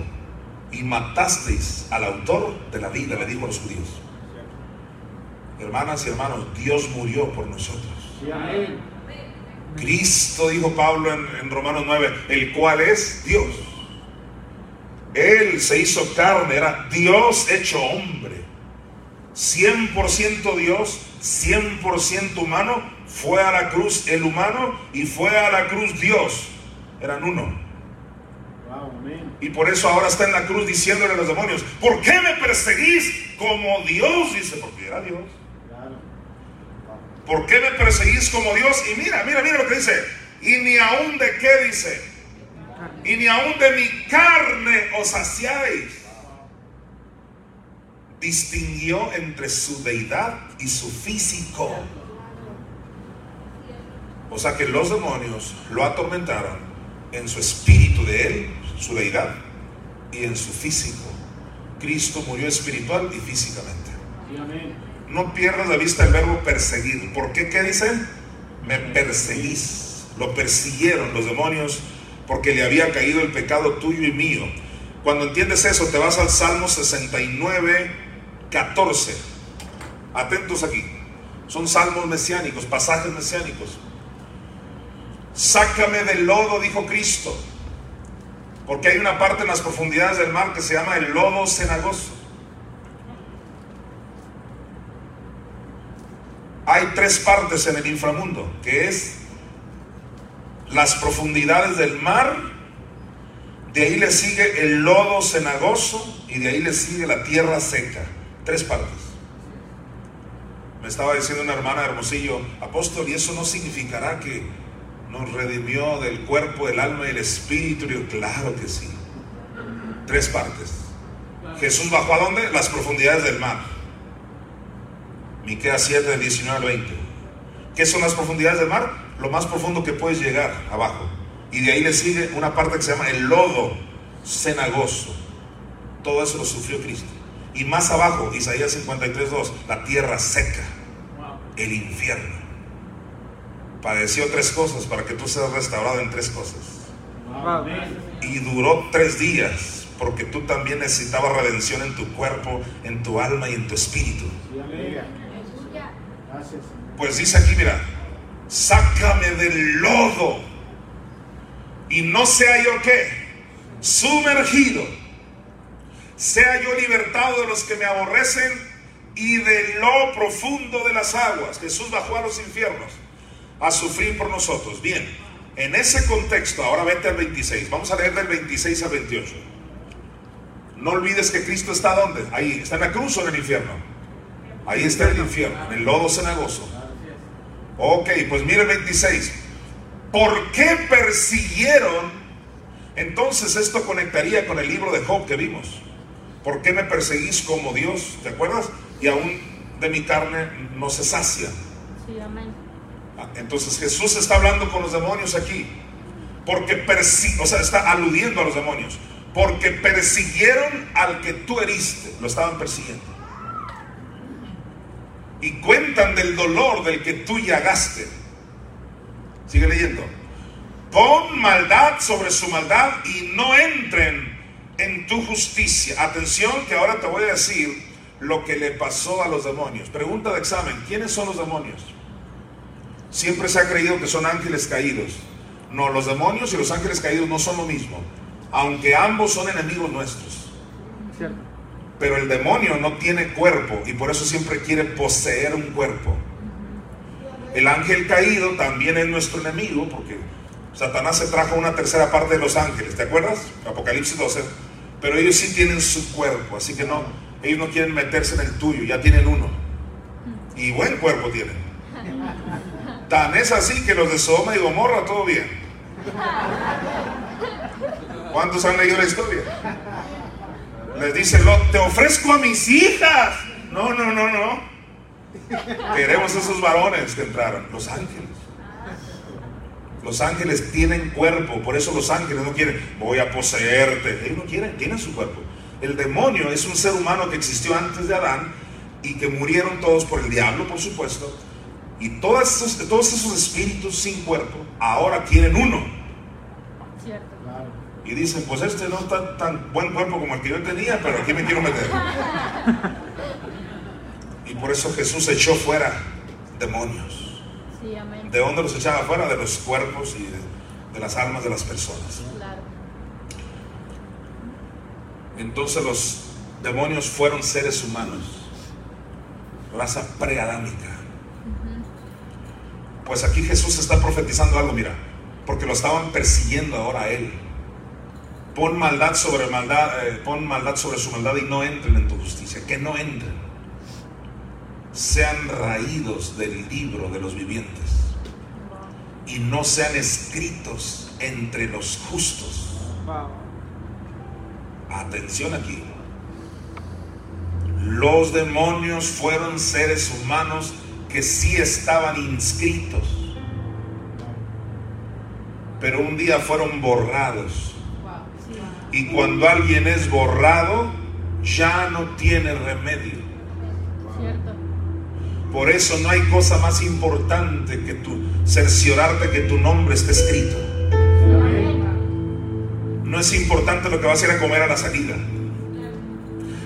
A: y matasteis al autor de la vida, le dijo a los judíos. Hermanas y hermanos, Dios murió por nosotros. Cristo, dijo Pablo en, Romanos 9, el cual es Dios. Él se hizo carne, era Dios hecho hombre. 100% Dios, 100% humano. Fue a la cruz el humano y fue a la cruz Dios. Eran uno. Y por eso ahora está en la cruz diciéndole a los demonios, ¿por qué me perseguís como Dios? Dice, porque era Dios. ¿Por qué me perseguís como Dios? Y mira, mira, mira lo que dice. Y ni aún de qué dice. Y ni aún de mi carne os saciáis. Distinguió entre su deidad y su físico. O sea que los demonios lo atormentaron en su espíritu de él, su deidad, y en su físico. Cristo murió espiritual y físicamente. No pierdas la vista el verbo perseguir. ¿Por qué? ¿Qué dice? Me perseguís. Lo persiguieron los demonios porque le había caído el pecado tuyo y mío. Cuando entiendes eso, te vas al Salmo 69, 14. Atentos aquí. Son salmos mesiánicos, pasajes mesiánicos. Sácame del lodo, dijo Cristo. Porque hay una parte en las profundidades del mar que se llama el lodo cenagoso. hay tres partes en el inframundo, que es las profundidades del mar, de ahí le sigue el lodo cenagoso y de ahí le sigue la tierra seca. Tres partes. ¿Me estaba diciendo una hermana Hermosillo, apóstol, y eso no significará que nos redimió del cuerpo, del alma y el espíritu. Yo, claro que sí. Tres partes. Jesús bajó a dónde? Las profundidades del mar. Miqueas 7, 19 al 20. ¿Qué son las profundidades del mar? Lo más profundo que puedes llegar abajo. Y de ahí le sigue una parte que se llama el lodo cenagoso. Todo eso lo sufrió Cristo. Y más abajo, Isaías 53, 2, la tierra seca, el infierno. Padeció tres cosas para que tú seas restaurado en tres cosas. Y duró tres días porque tú también necesitabas redención en tu cuerpo, en tu alma y en tu espíritu. Pues dice aquí, mira, sácame del lodo y no sea yo qué, sumergido, sea yo libertado de los que me aborrecen y de lo profundo de las aguas. Jesús bajó a los infiernos a sufrir por nosotros. Bien, en ese contexto, ahora vete al 26, vamos a leer del 26 al 28. No olvides que Cristo está donde? Ahí, está en la cruz o en el infierno. Ahí está el infierno, en el lodo cenagoso. Ok, pues mire el 26. ¿Por qué persiguieron? Entonces esto conectaría con el libro de Job que vimos. ¿Por qué me perseguís como Dios? ¿Te acuerdas? Y aún de mi carne no se sacia. Sí, amén. Ah, entonces Jesús está hablando con los demonios aquí. Porque persi o sea, está aludiendo a los demonios. Porque persiguieron al que tú heriste. Lo estaban persiguiendo y cuentan del dolor del que tú llagaste. Sigue leyendo. Pon maldad sobre su maldad y no entren en tu justicia. Atención que ahora te voy a decir lo que le pasó a los demonios. Pregunta de examen, ¿quiénes son los demonios? Siempre se ha creído que son ángeles caídos. No, los demonios y los ángeles caídos no son lo mismo, aunque ambos son enemigos nuestros. Cierto. Pero el demonio no tiene cuerpo y por eso siempre quiere poseer un cuerpo. El ángel caído también es nuestro enemigo porque Satanás se trajo una tercera parte de los ángeles, ¿te acuerdas? Apocalipsis 12. Pero ellos sí tienen su cuerpo, así que no, ellos no quieren meterse en el tuyo, ya tienen uno. Y buen cuerpo tienen. Tan es así que los de Sodoma y Gomorra todo bien. ¿Cuántos han leído la historia? Les dice Lot, te ofrezco a mis hijas. No, no, no, no. Queremos esos varones que entraron, los ángeles. Los ángeles tienen cuerpo, por eso los ángeles no quieren, voy a poseerte. Ellos no quieren, tienen su cuerpo. El demonio es un ser humano que existió antes de Adán y que murieron todos por el diablo, por supuesto. Y todos esos, todos esos espíritus sin cuerpo ahora quieren uno y dicen, pues este no está tan buen cuerpo como el que yo tenía, pero aquí me quiero meter. Y por eso Jesús echó fuera demonios. ¿De dónde los echaba fuera? De los cuerpos y de, las almas de las personas. Entonces los demonios fueron seres humanos, raza preadámica. Pues aquí Jesús está profetizando algo, mira, porque lo estaban persiguiendo ahora a él. Pon maldad sobre maldad, eh, pon maldad sobre su maldad y no entren en tu justicia, que no entren. Sean raídos del libro de los vivientes y no sean escritos entre los justos. Atención aquí. Los demonios fueron seres humanos que sí estaban inscritos, pero un día fueron borrados y cuando alguien es borrado, ya no tiene remedio. Por eso no hay cosa más importante que tu cerciorarte que tu nombre esté escrito. No es importante lo que vas a ir a comer a la salida.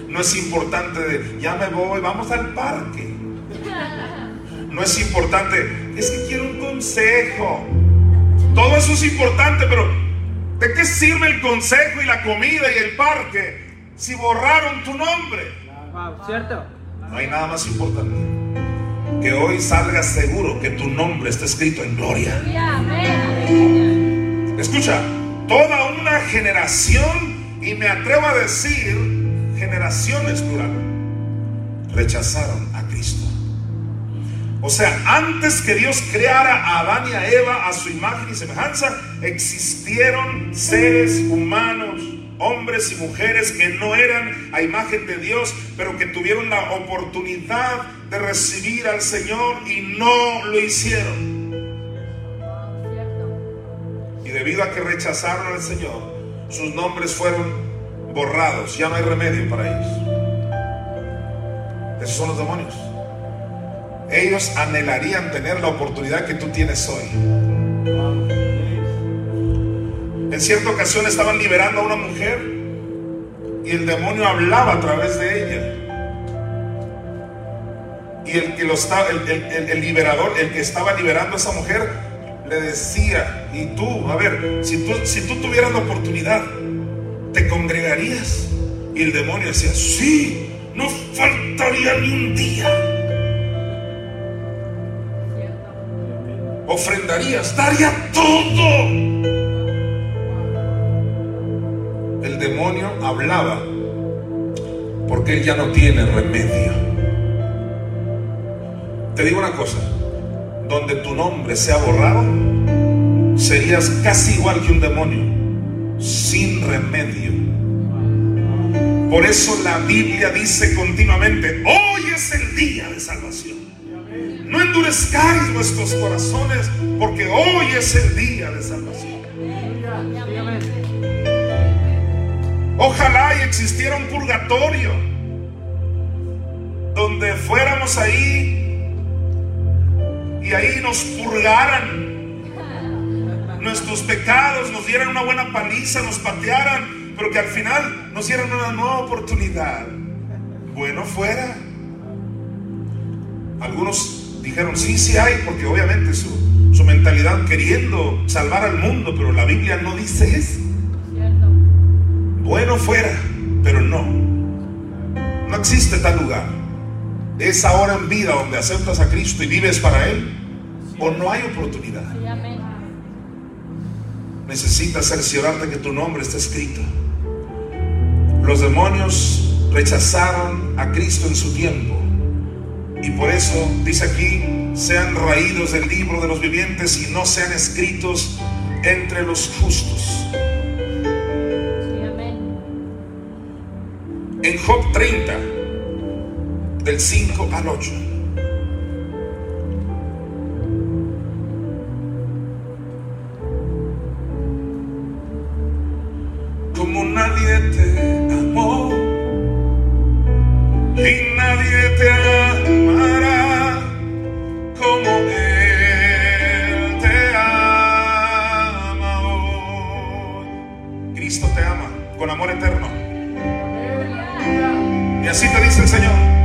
A: No es importante de, ya me voy, vamos al parque. No es importante, es que quiero un consejo. Todo eso es importante, pero ¿De qué sirve el consejo y la comida y el parque si borraron tu nombre? ¿Cierto? No hay nada más importante que hoy salgas seguro que tu nombre está escrito en gloria. Escucha, toda una generación, y me atrevo a decir generaciones plural, rechazaron a Cristo. O sea, antes que Dios creara a Adán y a Eva a su imagen y semejanza, existieron seres humanos, hombres y mujeres que no eran a imagen de Dios, pero que tuvieron la oportunidad de recibir al Señor y no lo hicieron. Y debido a que rechazaron al Señor, sus nombres fueron borrados. Ya no hay remedio para ellos. Esos son los demonios. Ellos anhelarían tener la oportunidad que tú tienes hoy. En cierta ocasión estaban liberando a una mujer y el demonio hablaba a través de ella. Y el, que lo estaba, el, liberador, el que estaba liberando a esa mujer, le decía, y tú, a ver, si tú, si tú tuvieras la oportunidad, ¿te congregarías? Y el demonio decía, sí, no faltaría ni un día. Ofrendarías, daría todo. El demonio hablaba porque él ya no tiene remedio. Te digo una cosa, donde tu nombre sea borrado, serías casi igual que un demonio, sin remedio. Por eso la Biblia dice continuamente, hoy es el día de salvación. No endurezcáis vuestros corazones, porque hoy es el día de salvación. Ojalá y existiera un purgatorio donde fuéramos ahí y ahí nos purgaran nuestros pecados, nos dieran una buena paliza, nos patearan, pero que al final nos dieran una nueva oportunidad. Bueno fuera. Algunos dijeron, sí, sí hay, porque obviamente su, su mentalidad queriendo salvar al mundo, pero la Biblia no dice eso. Bueno fuera, pero no. No existe tal lugar. Es ahora en vida donde aceptas a Cristo y vives para Él, o no hay oportunidad. Necesitas cerciorarte que tu nombre está escrito. Los demonios rechazaron a Cristo en su tiempo y por eso dice aquí, sean raídos del libro de los vivientes y no sean escritos entre los justos. En Job 30, del 5 al 8. Como nadie te amó y nadie te amará Cristo te ama con amor eterno. Y así te dice el Señor.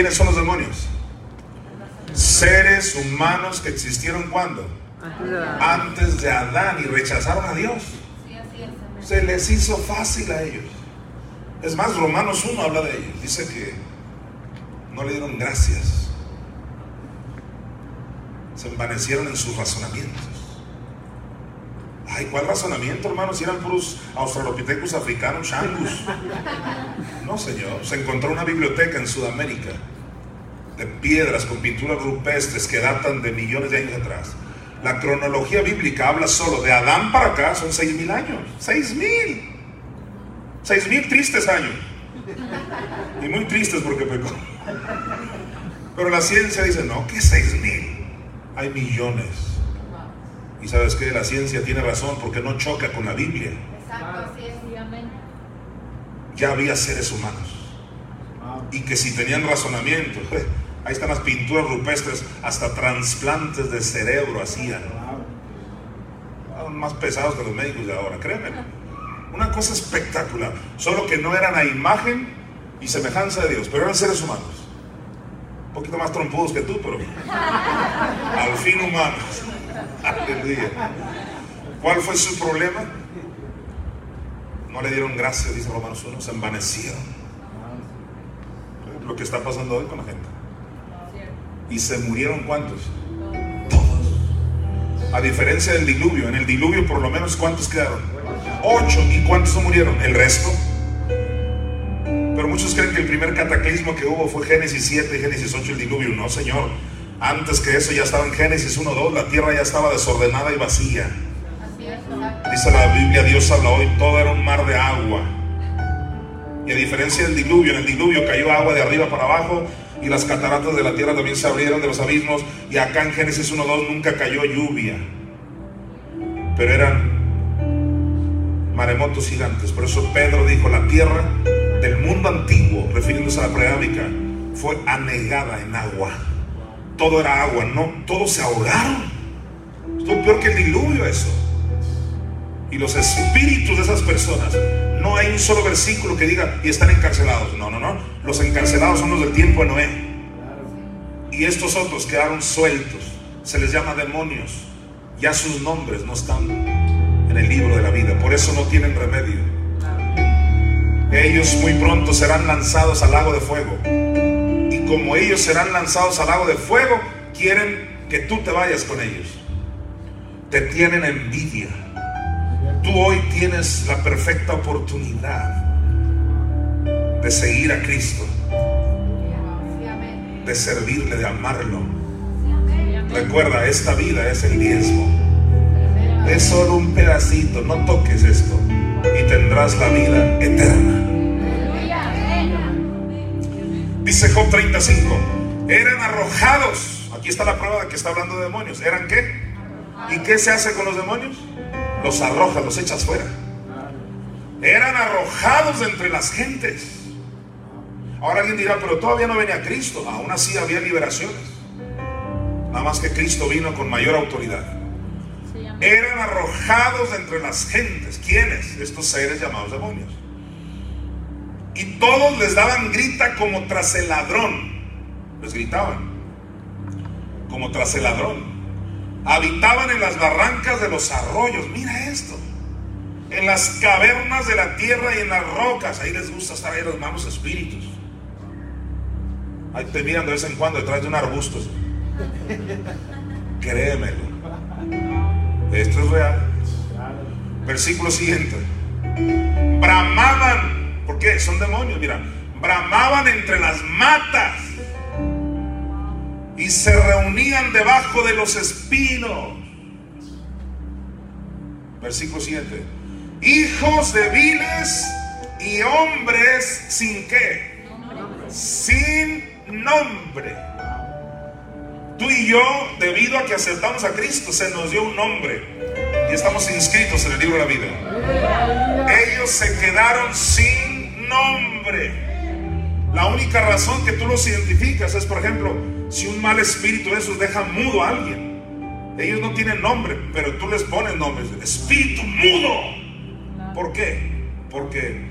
A: ¿Quiénes son los demonios? Seres humanos que existieron cuando? Antes de Adán y rechazaron a Dios. Se les hizo fácil a ellos. Es más, Romanos 1 habla de ellos. Dice que no le dieron gracias. Se envanecieron en sus razonamientos. Ay, ¿cuál razonamiento, hermano? Si eran puros australopithecus africanos, changus. No, señor. Se encontró una biblioteca en Sudamérica piedras con pinturas rupestres que datan de millones de años atrás. La cronología bíblica habla solo de Adán para acá, son seis mil años. Seis mil. Seis mil tristes años. Y muy tristes porque pecó. Pero la ciencia dice, no, que seis mil. Hay millones. Y sabes que la ciencia tiene razón porque no choca con la Biblia. Exacto, así es. Ya había seres humanos. Y que si tenían razonamiento, ahí están las pinturas rupestres, hasta trasplantes de cerebro hacían. Más pesados que los médicos de ahora, créeme. Una cosa espectacular. Solo que no eran a imagen y semejanza de Dios, pero eran seres humanos. Un poquito más trompudos que tú, pero al fin humanos. ¿Cuál fue su problema? No le dieron gracias, dice Romanos 1, se envanecieron. Lo que está pasando hoy con la gente. ¿Y se murieron cuántos? Todos. A diferencia del diluvio, en el diluvio por lo menos cuántos quedaron? Ocho. ¿Y cuántos murieron? El resto. Pero muchos creen que el primer cataclismo que hubo fue Génesis 7 y Génesis 8, el diluvio. No, Señor. Antes que eso ya estaba en Génesis 1.2, la tierra ya estaba desordenada y vacía. Dice la Biblia, Dios habla hoy, todo era un mar de agua. Y a diferencia del diluvio, en el diluvio cayó agua de arriba para abajo y las cataratas de la tierra también se abrieron de los abismos. Y acá en Génesis 1.2 nunca cayó lluvia. Pero eran maremotos gigantes. Por eso Pedro dijo, la tierra del mundo antiguo, refiriéndose a la preámica, fue anegada en agua todo era agua, no, todos se ahogaron. Estuvo peor que el diluvio eso. Y los espíritus de esas personas, no hay un solo versículo que diga y están encarcelados. No, no, no. Los encarcelados son los del tiempo de Noé. Y estos otros quedaron sueltos. Se les llama demonios. Ya sus nombres no están en el libro de la vida. Por eso no tienen remedio. Ellos muy pronto serán lanzados al lago de fuego como ellos serán lanzados al lago de fuego, quieren que tú te vayas con ellos. Te tienen envidia. Tú hoy tienes la perfecta oportunidad de seguir a Cristo, de servirle, de amarlo. Recuerda, esta vida es el diezmo. Es solo un pedacito, no toques esto y tendrás la vida eterna. Dice Job 35, eran arrojados. Aquí está la prueba de que está hablando de demonios. ¿Eran qué? ¿Y qué se hace con los demonios? Los arrojas, los echas fuera. Eran arrojados entre las gentes. Ahora alguien dirá, pero todavía no venía Cristo. Aún así había liberaciones. Nada más que Cristo vino con mayor autoridad. Eran arrojados entre las gentes. ¿Quiénes? Estos seres llamados demonios. Y todos les daban grita como tras el ladrón. Les gritaban como tras el ladrón. Habitaban en las barrancas de los arroyos. Mira esto. En las cavernas de la tierra y en las rocas. Ahí les gusta estar ahí los malos espíritus. Ahí te miran de vez en cuando detrás de un arbusto. Créemelo. Esto es real. Versículo siguiente. Bramaban ¿Por qué? Son demonios, mira. Bramaban entre las matas y se reunían debajo de los espinos. Versículo 7. Hijos de viles y hombres sin qué? Sin nombre. Tú y yo, debido a que aceptamos a Cristo, se nos dio un nombre. Y estamos inscritos en el libro de la vida. Ellos se quedaron sin nombre. La única razón que tú los identificas es, por ejemplo, si un mal espíritu de esos deja mudo a alguien. Ellos no tienen nombre, pero tú les pones nombre. Espíritu mudo. ¿Por qué? Porque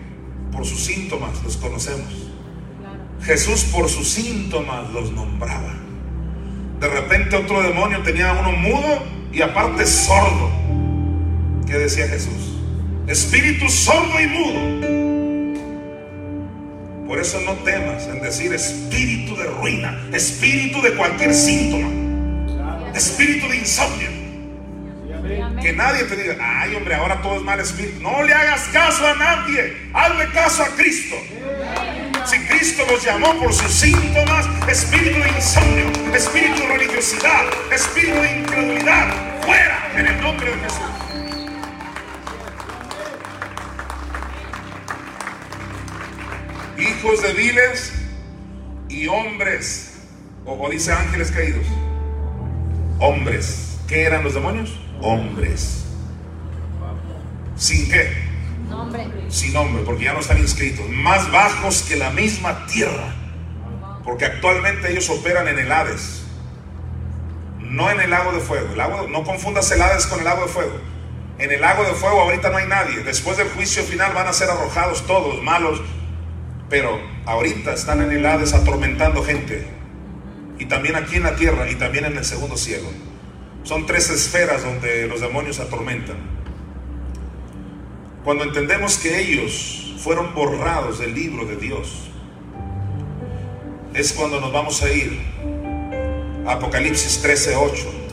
A: por sus síntomas los conocemos. Jesús por sus síntomas los nombraba. De repente otro demonio tenía uno mudo y aparte sordo. ¿Qué decía Jesús? Espíritu sordo y mudo. Por eso no temas en decir espíritu de ruina, espíritu de cualquier síntoma, espíritu de insomnio. Que nadie te diga, ay hombre, ahora todo es mal espíritu. No le hagas caso a nadie, hazle caso a Cristo. Si Cristo los llamó por sus síntomas, espíritu de insomnio, espíritu de religiosidad, espíritu de incredulidad, fuera en el nombre de Jesús. Hijos de viles y hombres, o dice ángeles caídos, hombres. ¿Qué eran los demonios? Hombres. ¿Sin qué? Sin nombre, porque ya no están inscritos. Más bajos que la misma tierra. Porque actualmente ellos operan en el Hades. No en el lago de fuego. El lago, no confundas el Hades con el lago de fuego. En el lago de fuego ahorita no hay nadie. Después del juicio final van a ser arrojados todos, malos. Pero ahorita están en el Hades atormentando gente. Y también aquí en la tierra y también en el segundo cielo. Son tres esferas donde los demonios atormentan. Cuando entendemos que ellos fueron borrados del libro de Dios, es cuando nos vamos a ir Apocalipsis 13:8.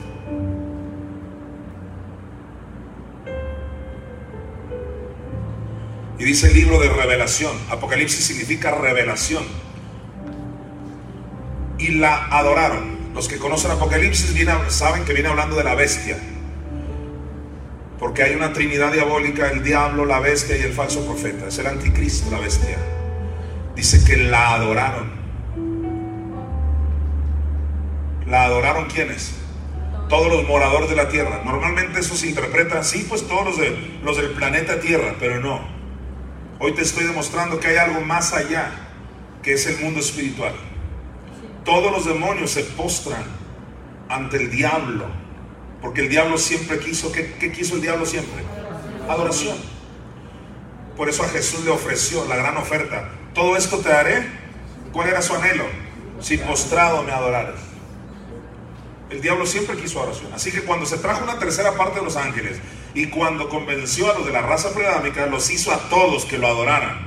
A: Y dice el libro de revelación. Apocalipsis significa revelación. Y la adoraron. Los que conocen Apocalipsis saben que viene hablando de la bestia. Porque hay una trinidad diabólica, el diablo, la bestia y el falso profeta. Es el anticristo, la bestia. Dice que la adoraron. ¿La adoraron quiénes? Todos los moradores de la tierra. Normalmente eso se interpreta así, pues todos los, de, los del planeta Tierra, pero no. Hoy te estoy demostrando que hay algo más allá, que es el mundo espiritual. Todos los demonios se postran ante el diablo porque el diablo siempre quiso, ¿qué, quiso el diablo siempre? Adoración. Por eso a Jesús le ofreció la gran oferta. Todo esto te daré. ¿Cuál era su anhelo? Si postrado me adorares. El diablo siempre quiso adoración. Así que cuando se trajo una tercera parte de los ángeles y cuando convenció a los de la raza predámica, los hizo a todos que lo adoraran.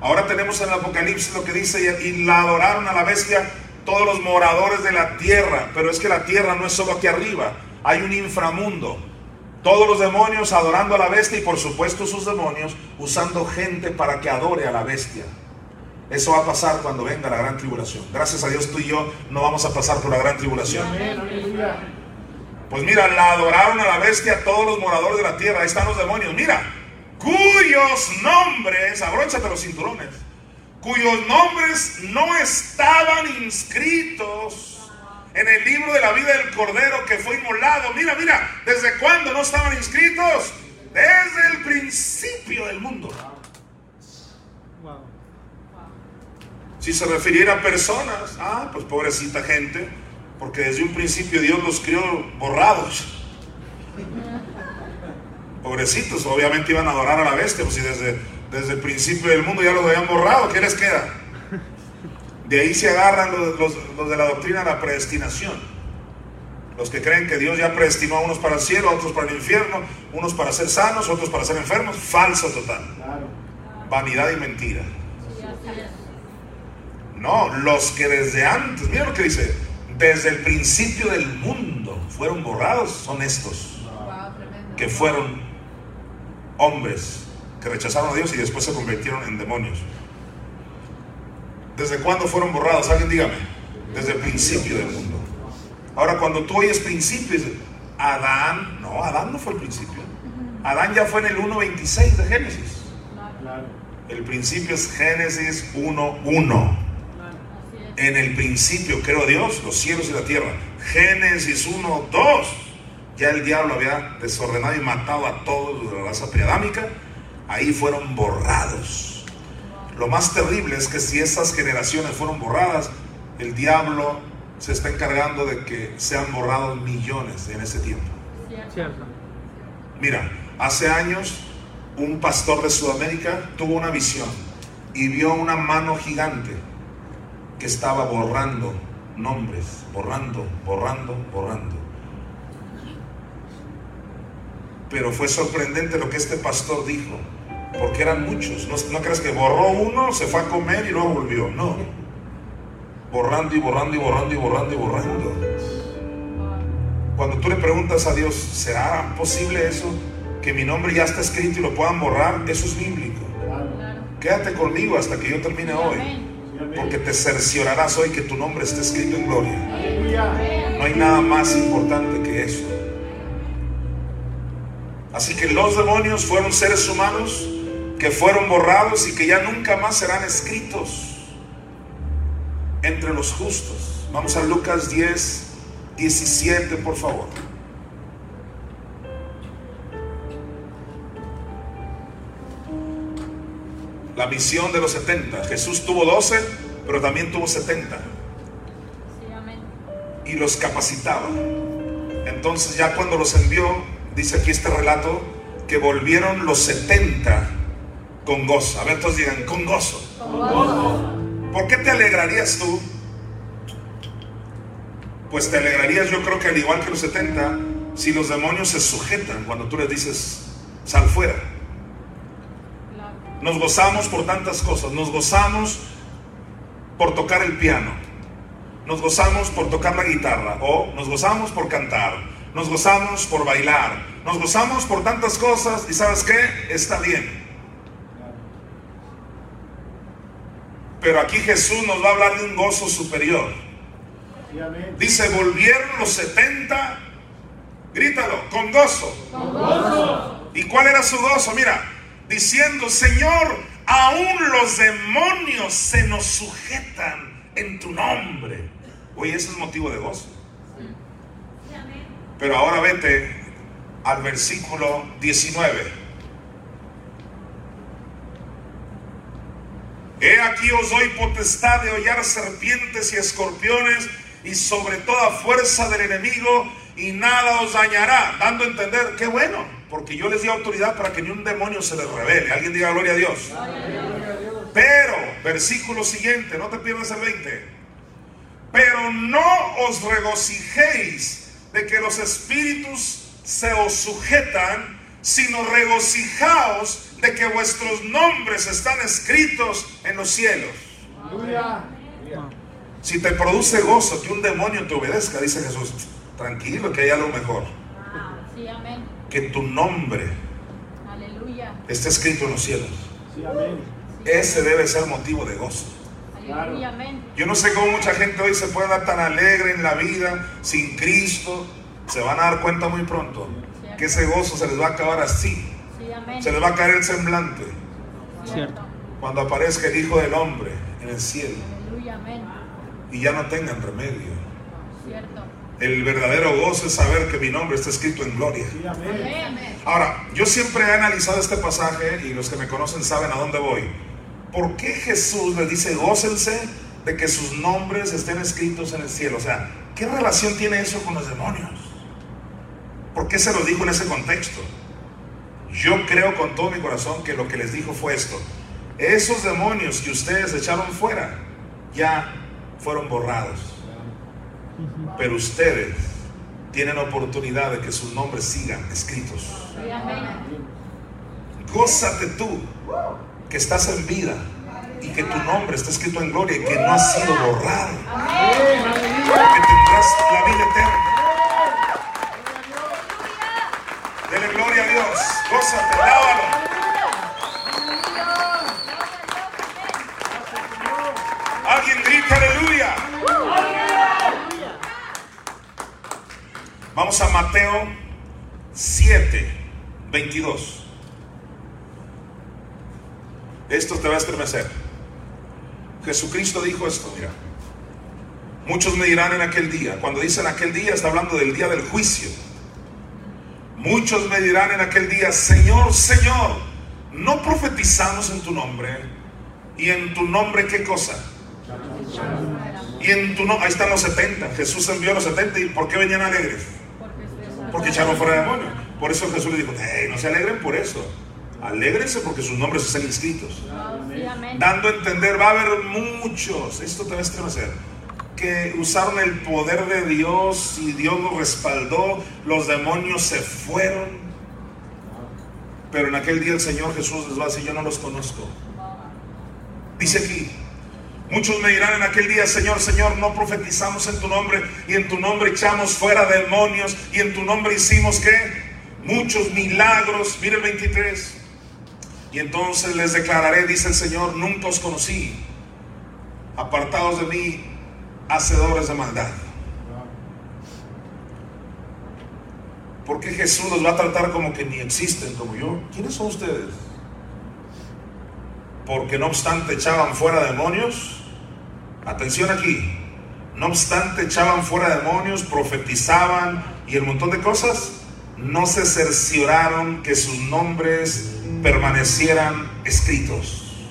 A: Ahora tenemos en el Apocalipsis lo que dice, y la adoraron a la bestia todos los moradores de la tierra. Pero es que la tierra no es solo aquí arriba, hay un inframundo. Todos los demonios adorando a la bestia y por supuesto sus demonios usando gente para que adore a la bestia. Eso va a pasar cuando venga la gran tribulación. Gracias a Dios tú y yo no vamos a pasar por la gran tribulación. Pues mira, la adoraron a la bestia todos los moradores de la tierra. Ahí están los demonios. Mira, cuyos nombres, abróchate los cinturones, cuyos nombres no estaban inscritos en el libro de la vida del Cordero que fue inmolado. Mira, mira, ¿desde cuándo no estaban inscritos? Desde el principio del mundo. Si se refiriera a personas, ah, pues pobrecita gente, porque desde un principio Dios los crió borrados. Pobrecitos, obviamente iban a adorar a la bestia, pues si desde, desde el principio del mundo ya los habían borrado, ¿qué les queda? De ahí se agarran los, de la doctrina de la predestinación. Los que creen que Dios ya predestinó a unos para el cielo, a otros para el infierno, unos para ser sanos, otros para ser enfermos. Falso total. Vanidad y mentira. No, los que desde antes, mira lo que dice, desde el principio del mundo fueron borrados son estos, que fueron hombres que rechazaron a Dios y después se convirtieron en demonios. ¿Desde cuándo fueron borrados? Alguien dígame. Desde el principio del mundo. Ahora, cuando tú oyes principios, Adán, no, Adán no fue el principio. Adán ya fue en el 1.26 de Génesis. El principio es Génesis 1.1. En el principio creó Dios los cielos y la tierra. Génesis 1.2. Ya el diablo había desordenado y matado a todos de la raza preadámica. Ahí fueron borrados lo más terrible es que si esas generaciones fueron borradas, el diablo se está encargando de que sean borrados millones en ese tiempo. Mira, hace años un pastor de Sudamérica tuvo una visión y vio una mano gigante que estaba borrando nombres, borrando, borrando, borrando. Pero fue sorprendente lo que este pastor dijo, porque eran muchos. No, no creas que borró uno, se fue a comer y luego volvió. No. Borrando y borrando y borrando y borrando y borrando. Cuando tú le preguntas a Dios, ¿será posible eso? Que mi nombre ya está escrito y lo puedan borrar. Eso es bíblico. Quédate conmigo hasta que yo termine hoy. Porque te cerciorarás hoy que tu nombre esté escrito en gloria. No hay nada más importante que eso. Así que los demonios fueron seres humanos que fueron borrados y que ya nunca más serán escritos entre los justos. Vamos a Lucas 10, 17, por favor. La misión de los 70. Jesús tuvo 12, pero también tuvo 70. Y los capacitaba. Entonces ya cuando los envió, dice aquí este relato, que volvieron los 70 con gozo. A ver, todos digan, con gozo. Con gozo. ¿Por qué te alegrarías tú? Pues te alegrarías yo creo que al igual que los 70, si los demonios se sujetan cuando tú les dices, sal fuera. Nos gozamos por tantas cosas. Nos gozamos por tocar el piano. Nos gozamos por tocar la guitarra. O nos gozamos por cantar. Nos gozamos por bailar. Nos gozamos por tantas cosas. ¿Y sabes qué? Está bien. Pero aquí Jesús nos va a hablar de un gozo superior. Dice, volvieron los 70, grítalo, con gozo. con gozo. ¿Y cuál era su gozo? Mira, diciendo, Señor, aún los demonios se nos sujetan en tu nombre. Oye, ese es motivo de gozo. Pero ahora vete al versículo 19. He aquí os doy potestad de hollar serpientes y escorpiones y sobre toda fuerza del enemigo y nada os dañará, dando a entender que bueno, porque yo les di autoridad para que ni un demonio se les revele. Alguien diga gloria a Dios. Pero, versículo siguiente, no te pierdas el 20. Pero no os regocijéis de que los espíritus se os sujetan, sino regocijaos de que vuestros nombres están escritos en los cielos. Si te produce gozo que un demonio te obedezca, dice Jesús, tranquilo que hay algo mejor. Que tu nombre esté escrito en los cielos. Ese debe ser motivo de gozo. Yo no sé cómo mucha gente hoy se puede dar tan alegre en la vida sin Cristo. Se van a dar cuenta muy pronto que ese gozo se les va a acabar así se les va a caer el semblante. Cuando aparezca el Hijo del Hombre en el cielo. Y ya no tengan remedio. El verdadero gozo es saber que mi nombre está escrito en gloria. Ahora, yo siempre he analizado este pasaje y los que me conocen saben a dónde voy. ¿Por qué Jesús les dice gócense de que sus nombres estén escritos en el cielo? O sea, ¿qué relación tiene eso con los demonios? ¿Por qué se lo dijo en ese contexto? Yo creo con todo mi corazón que lo que les dijo fue esto. Esos demonios que ustedes echaron fuera ya fueron borrados. Pero ustedes tienen oportunidad de que sus nombres sigan escritos. Gózate tú que estás en vida y que tu nombre está escrito en gloria y que no ha sido borrado. Que tendrás la vida eterna. Dele gloria a Dios. Gózate, alábalo. Alguien grita aleluya. Vamos a Mateo 7, 22. Esto te va a estremecer. Jesucristo dijo esto, mira. Muchos me dirán en aquel día. Cuando dicen aquel día, está hablando del día del juicio. Muchos me dirán en aquel día, Señor, Señor, no profetizamos en tu nombre. ¿Y en tu nombre qué cosa? Y en tu nombre, ahí están los 70. Jesús envió a los 70. ¿Y por qué venían alegres? Porque echaron fuera demonios. Por eso Jesús le dijo, hey, no se alegren por eso. Alégrense porque sus nombres están inscritos. Dando a entender, va a haber muchos, esto te va a estremecer, que usaron el poder de Dios y Dios los respaldó, los demonios se fueron. Pero en aquel día el Señor Jesús les va a decir, yo no los conozco. Dice aquí, Muchos me dirán en aquel día, Señor, Señor, no profetizamos en tu nombre y en tu nombre echamos fuera demonios y en tu nombre hicimos que muchos milagros. Mire el 23. Y entonces les declararé, dice el Señor, nunca os conocí. Apartados de mí, hacedores de maldad. Porque Jesús los va a tratar como que ni existen como yo. ¿Quiénes son ustedes? Porque no obstante echaban fuera demonios Atención aquí. No obstante, echaban fuera demonios, profetizaban y el montón de cosas. No se cercioraron que sus nombres permanecieran escritos.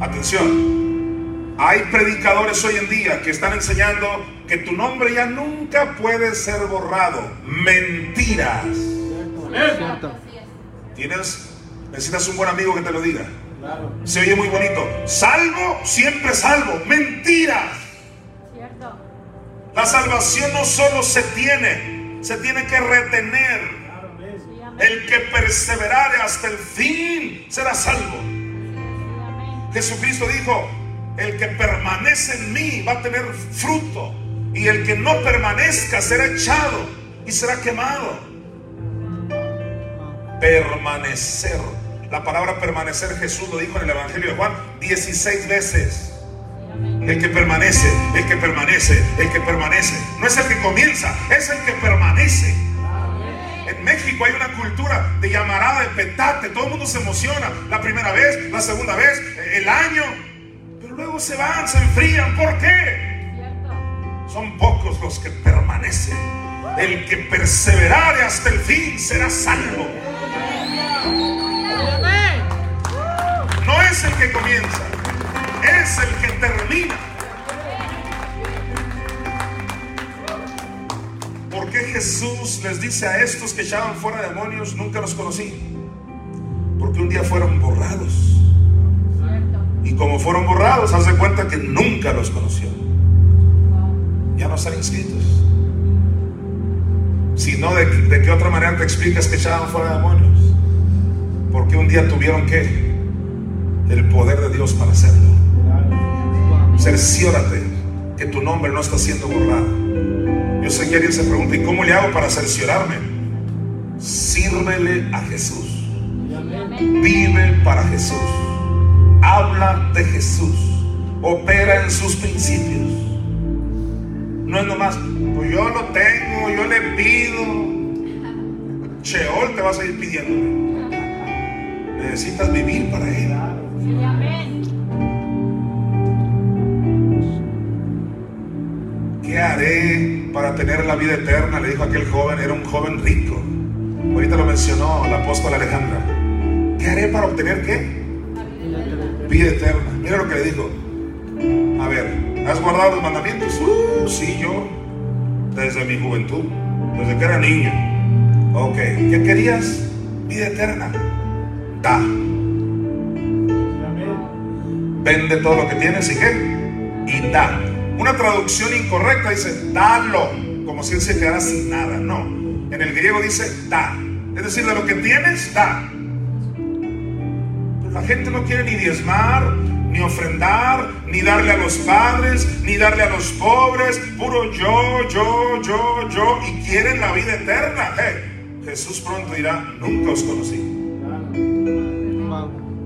A: Atención. Hay predicadores hoy en día que están enseñando que tu nombre ya nunca puede ser borrado. Mentiras. ¿Tienes? Necesitas un buen amigo que te lo diga. Se oye muy bonito. Salvo, siempre salvo. Mentiras. La salvación no solo se tiene, se tiene que retener. El que perseverare hasta el fin será salvo. Jesucristo dijo, el que permanece en mí va a tener fruto. Y el que no permanezca será echado y será quemado. Permanecer la palabra permanecer Jesús lo dijo en el Evangelio de Juan 16 veces. El que permanece, el que permanece, el que permanece. No es el que comienza, es el que permanece. En México hay una cultura de llamarada, de petate. Todo el mundo se emociona. La primera vez, la segunda vez, el año. Pero luego se van, se enfrían. ¿Por qué? Son pocos los que permanecen. El que perseverare hasta el fin será salvo. Es el que comienza, es el que termina. ¿Por qué Jesús les dice a estos que echaban fuera demonios, nunca los conocí? Porque un día fueron borrados. Y como fueron borrados, haz de cuenta que nunca los conoció. Ya no están inscritos. Si no, ¿de, ¿de qué otra manera te explicas que echaban fuera demonios? Porque un día tuvieron que el poder de Dios para hacerlo. Cerciórate que tu nombre no está siendo borrado. Yo sé que alguien se pregunta, ¿y cómo le hago para cerciorarme? Sírvele a Jesús. Vive para Jesús. Habla de Jesús. Opera en sus principios. No es nomás, pues yo lo tengo, yo le pido. Cheol te vas a ir pidiendo. Necesitas vivir para Él. ¿Qué haré para tener la vida eterna? Le dijo aquel joven, era un joven rico. Ahorita lo mencionó la apóstol Alejandra. ¿Qué haré para obtener qué? Vida eterna. Mira lo que le dijo. A ver, ¿has guardado los mandamientos? Uh, sí, yo. Desde mi juventud. Desde que era niño. Ok. ¿Qué querías? Vida eterna. Da vende todo lo que tienes y qué? Y da. Una traducción incorrecta dice, dalo, como si él se quedara sin nada. No, en el griego dice, da. Es decir, de lo que tienes, da. la gente no quiere ni diezmar, ni ofrendar, ni darle a los padres, ni darle a los pobres, puro yo, yo, yo, yo, y quieren la vida eterna. Jesús pronto dirá, nunca os conocí.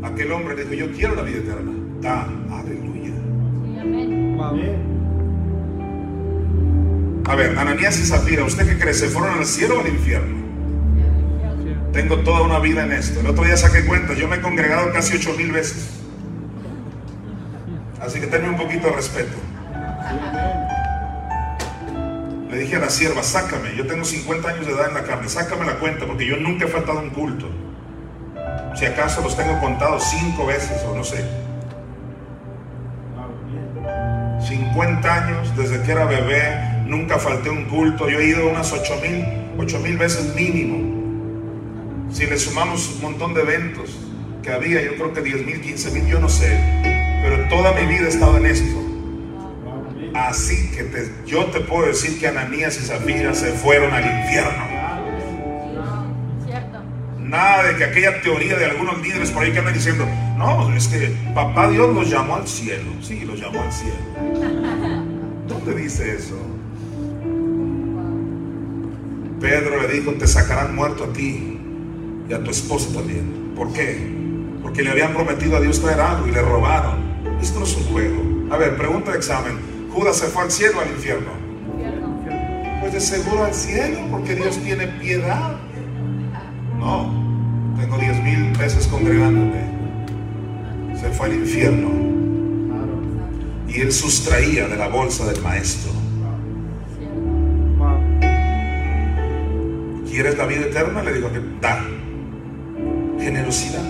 A: Aquel hombre dijo, yo quiero la vida eterna. Aleluya. A ver, Ananías y Zafira, ¿usted qué cree? ¿Se fueron al cielo o al infierno? Tengo toda una vida en esto. El otro día saqué cuenta, yo me he congregado casi ocho mil veces. Así que tenme un poquito de respeto. Le dije a la sierva, sácame, yo tengo 50 años de edad en la carne, sácame la cuenta, porque yo nunca he faltado un culto. Si acaso los tengo contados cinco veces o no sé. 50 años, desde que era bebé, nunca falté un culto. Yo he ido unas 8 mil, 8 mil veces mínimo. Si le sumamos un montón de eventos que había, yo creo que 10 mil, 15 mil, yo no sé. Pero toda mi vida he estado en esto. Así que yo te puedo decir que Ananías y Zafira se fueron al infierno. Nada de que aquella teoría de algunos líderes por ahí que andan diciendo, no, es que papá Dios los llamó al cielo. Sí, los llamó al cielo. ¿Dónde dice eso? Pedro le dijo, te sacarán muerto a ti y a tu esposa también. ¿Por qué? Porque le habían prometido a Dios traer algo y le robaron. Esto no es un juego. A ver, pregunta de examen. ¿Judas se fue al cielo o al infierno? Pues de seguro al cielo, porque Dios tiene piedad. No, tengo diez mil veces congregándome. Se fue al infierno. Y él sustraía de la bolsa del maestro. ¿Quieres la vida eterna? Le dijo que da. Generosidad.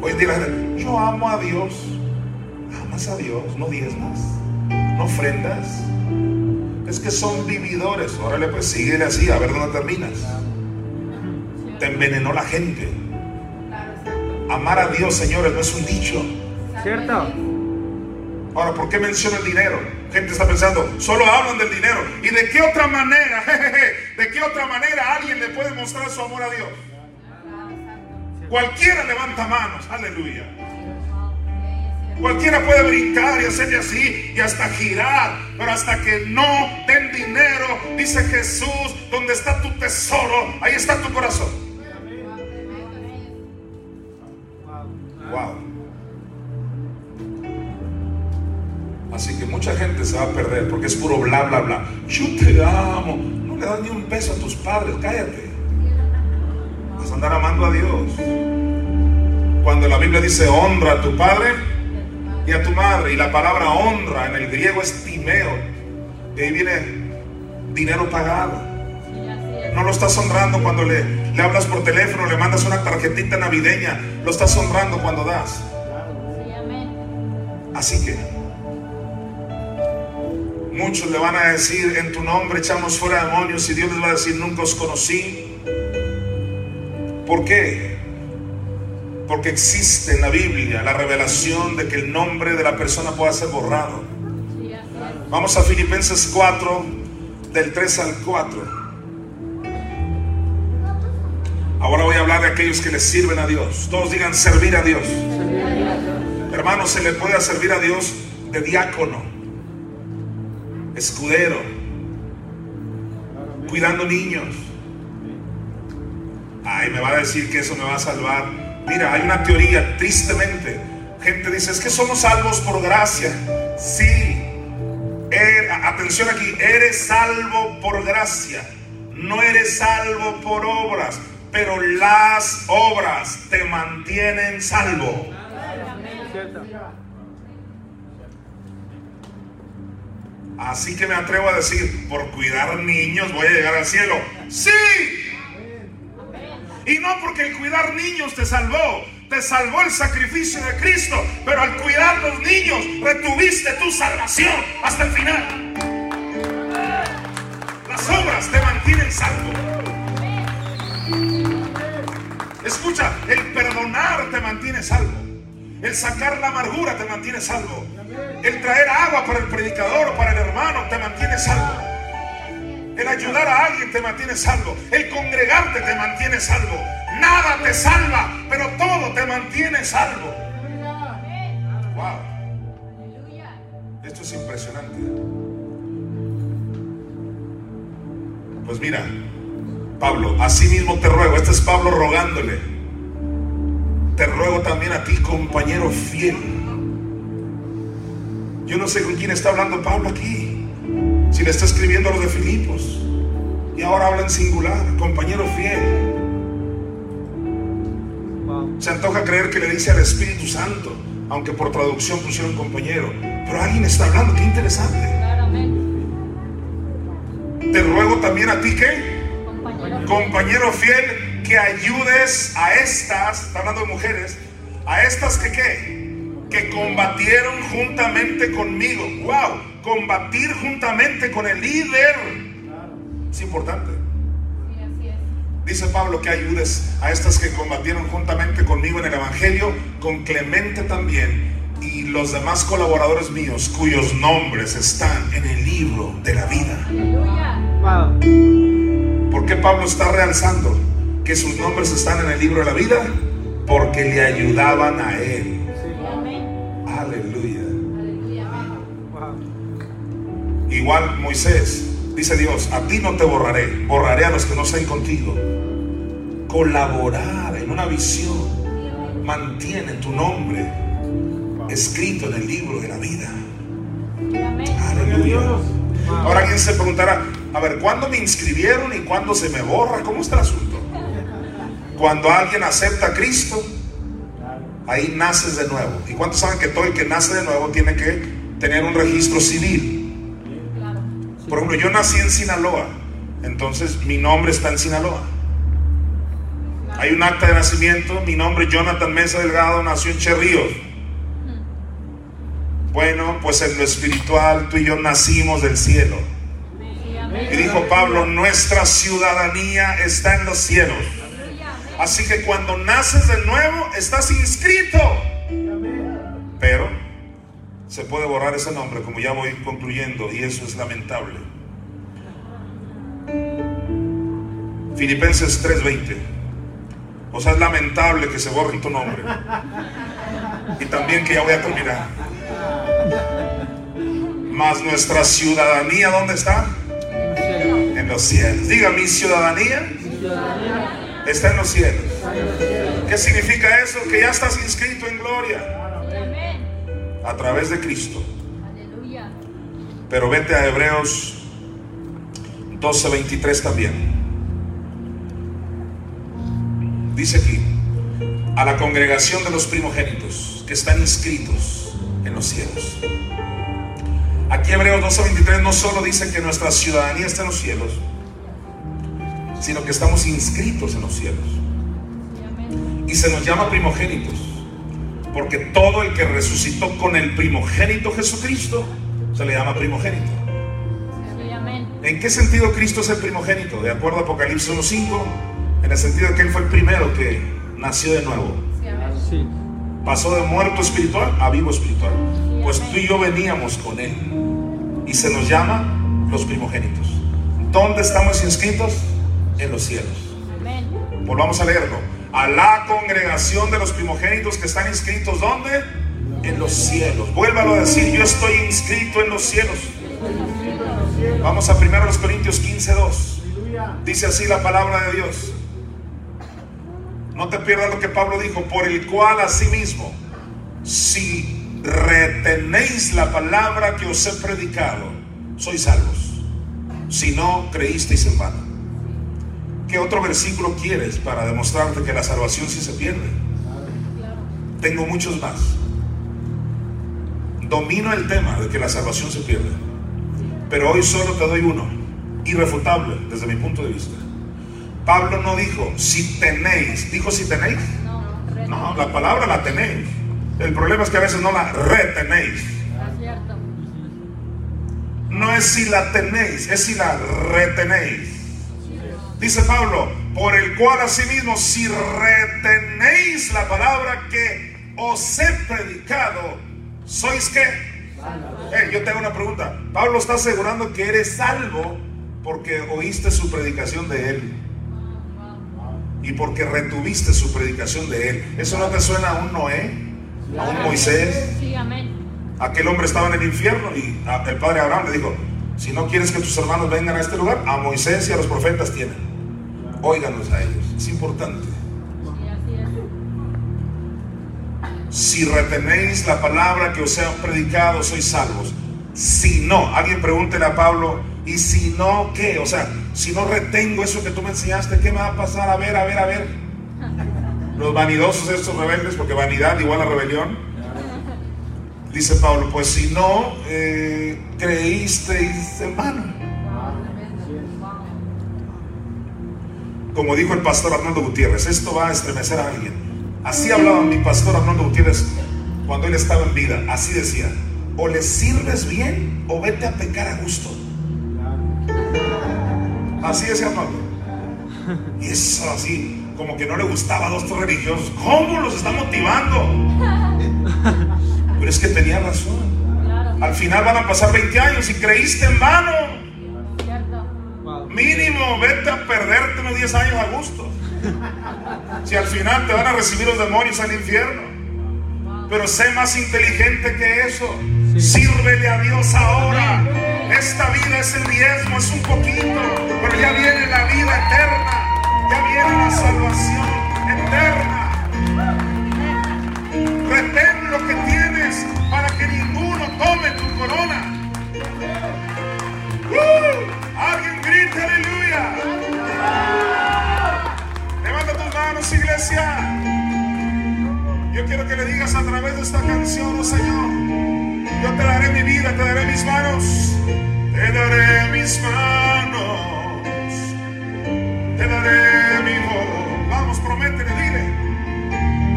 A: Hoy en día yo amo a Dios. Amas a Dios, no diezmas, no ofrendas. Es que son vividores. Órale, pues síguele así, a ver dónde terminas te envenenó la gente. Amar a Dios, señores, no es un dicho.
B: ¿Cierto?
A: Ahora, ¿por qué menciona el dinero? Gente está pensando, solo hablan del dinero. ¿Y de qué otra manera, de qué otra manera alguien le puede mostrar su amor a Dios? Cualquiera levanta manos, aleluya. Cualquiera puede brincar y hacerle así y hasta girar, pero hasta que no den dinero, dice Jesús, donde está tu tesoro, ahí está tu corazón. Así que mucha gente se va a perder porque es puro bla, bla, bla. Yo te amo. No le das ni un peso a tus padres, cállate. Vas a andar amando a Dios. Cuando la Biblia dice honra a tu padre y a tu madre, y la palabra honra en el griego es timeo, de ahí viene dinero pagado. No lo estás honrando cuando le, le hablas por teléfono, le mandas una tarjetita navideña. Lo estás honrando cuando das. Así que muchos le van a decir, en tu nombre echamos fuera demonios y Dios les va a decir, nunca os conocí. ¿Por qué? Porque existe en la Biblia la revelación de que el nombre de la persona pueda ser borrado. Vamos a Filipenses 4, del 3 al 4. Ahora voy a hablar de aquellos que le sirven a Dios. Todos digan servir a Dios. Hermanos, se le puede servir a Dios de diácono, escudero, cuidando niños. Ay, me va a decir que eso me va a salvar. Mira, hay una teoría, tristemente. Gente dice, es que somos salvos por gracia. Sí. Er, atención aquí, eres salvo por gracia. No eres salvo por obras pero las obras te mantienen salvo. Así que me atrevo a decir, por cuidar niños voy a llegar al cielo. Sí. Y no porque el cuidar niños te salvó, te salvó el sacrificio de Cristo, pero al cuidar los niños retuviste tu salvación hasta el final. Las obras te mantienen salvo. Escucha, el perdonar te mantiene salvo. El sacar la amargura te mantiene salvo. El traer agua para el predicador o para el hermano te mantiene salvo. El ayudar a alguien te mantiene salvo. El congregarte te mantiene salvo. Nada te salva, pero todo te mantiene salvo. Wow. Esto es impresionante. Pues mira, Pablo, así mismo te ruego, este es Pablo rogándole, te ruego también a ti, compañero fiel. Yo no sé con quién está hablando Pablo aquí, si le está escribiendo a los de Filipos, y ahora habla en singular, compañero fiel. Se antoja creer que le dice al Espíritu Santo, aunque por traducción pusieron compañero, pero alguien está hablando, qué interesante. Te ruego también a ti que compañero fiel, que ayudes a estas, está hablando de mujeres, a estas que qué, que combatieron juntamente conmigo. Wow, combatir juntamente con el líder. Es importante. Dice Pablo que ayudes a estas que combatieron juntamente conmigo en el Evangelio, con Clemente también y los demás colaboradores míos cuyos nombres están en el libro de la vida. ¿Por qué Pablo está realzando que sus nombres están en el libro de la vida? Porque le ayudaban a él. Aleluya. Igual Moisés, dice Dios, a ti no te borraré, borraré a los que no estén contigo colaborar en una visión. Mantiene tu nombre escrito en el libro de la vida. Aleluya. Ahora alguien se preguntará, a ver, ¿cuándo me inscribieron y cuándo se me borra? ¿Cómo está el asunto? Cuando alguien acepta a Cristo, ahí naces de nuevo. ¿Y cuántos saben que todo el que nace de nuevo tiene que tener un registro civil? Por ejemplo, yo nací en Sinaloa, entonces mi nombre está en Sinaloa. Hay un acta de nacimiento, mi nombre Jonathan Mesa Delgado, nació en Cherríos. Bueno, pues en lo espiritual tú y yo nacimos del cielo. Y dijo Pablo, nuestra ciudadanía está en los cielos. Así que cuando naces de nuevo, estás inscrito. Pero se puede borrar ese nombre, como ya voy concluyendo, y eso es lamentable. Filipenses 3:20. O sea, es lamentable que se borre tu nombre. Y también que ya voy a terminar. Más nuestra ciudadanía, ¿dónde está? En los cielos. Diga, mi ciudadanía está en los cielos. ¿Qué significa eso? Que ya estás inscrito en gloria. A través de Cristo. Pero vete a Hebreos 12:23 también. Dice aquí, a la congregación de los primogénitos que están inscritos en los cielos. Aquí Hebreos 12:23 no solo dice que nuestra ciudadanía está en los cielos, sino que estamos inscritos en los cielos. Y se nos llama primogénitos, porque todo el que resucitó con el primogénito Jesucristo se le llama primogénito. ¿En qué sentido Cristo es el primogénito? De acuerdo a Apocalipsis 1.5 en el sentido de que Él fue el primero que nació de nuevo. Pasó de muerto espiritual a vivo espiritual. Pues tú y yo veníamos con Él. Y se nos llama los primogénitos. ¿Dónde estamos inscritos? En los cielos. Volvamos a leerlo. A la congregación de los primogénitos que están inscritos, ¿dónde? En los cielos. Vuélvalo a decir, yo estoy inscrito en los cielos. Vamos a 1 Corintios 15, 2. Dice así la palabra de Dios. No te pierdas lo que Pablo dijo, por el cual asimismo, si retenéis la palabra que os he predicado, sois salvos. Si no creísteis en vano. ¿Qué otro versículo quieres para demostrarte que la salvación sí se pierde? Tengo muchos más. Domino el tema de que la salvación se pierde. Pero hoy solo te doy uno, irrefutable desde mi punto de vista. Pablo no dijo si tenéis, dijo si tenéis. No, la palabra la tenéis. El problema es que a veces no la retenéis. No es si la tenéis, es si la retenéis. Dice Pablo, por el cual asimismo si retenéis la palabra que os he predicado, ¿sois qué? Eh, yo tengo una pregunta. Pablo está asegurando que eres salvo porque oíste su predicación de él y porque retuviste su predicación de él. ¿Eso no te suena a un Noé? ¿A un Moisés? Aquel hombre estaba en el infierno y el padre Abraham le dijo, si no quieres que tus hermanos vengan a este lugar, a Moisés y a los profetas tienen. Óiganos a ellos, es importante. Si retenéis la palabra que os he predicado, sois salvos. Si no, alguien pregúntele a Pablo, ¿y si no qué? O sea, si no retengo eso que tú me enseñaste, ¿qué me va a pasar? A ver, a ver, a ver. Los vanidosos estos rebeldes, porque vanidad igual a rebelión. Dice Pablo, pues si no eh, creísteis en. Como dijo el pastor Arnoldo Gutiérrez, esto va a estremecer a alguien. Así hablaba mi pastor Arnoldo Gutiérrez cuando él estaba en vida. Así decía, o le sirves bien o vete a pecar a gusto. Así decía Pablo. Y eso así, como que no le gustaba a dos tres religiosos. ¿Cómo los está motivando? Pero es que tenía razón. Al final van a pasar 20 años y creíste en vano. Mínimo, vete a perderte unos 10 años a gusto. Si al final te van a recibir los demonios al infierno. Pero sé más inteligente que eso. Sírvele a Dios ahora. Esta vida es el diezmo, es un poquito. Pero ya viene la vida eterna. Ya viene la salvación eterna. Retén lo que tienes para que ninguno tome tu corona. ¡Uh! Alguien grite aleluya. Levanta tus manos, iglesia. Yo quiero que le digas a través de esta canción, oh Señor, yo te daré mi vida, te daré mis manos, te daré mis manos, te daré mi voz. Vamos, prométele, dile,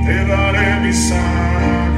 A: te daré mis años,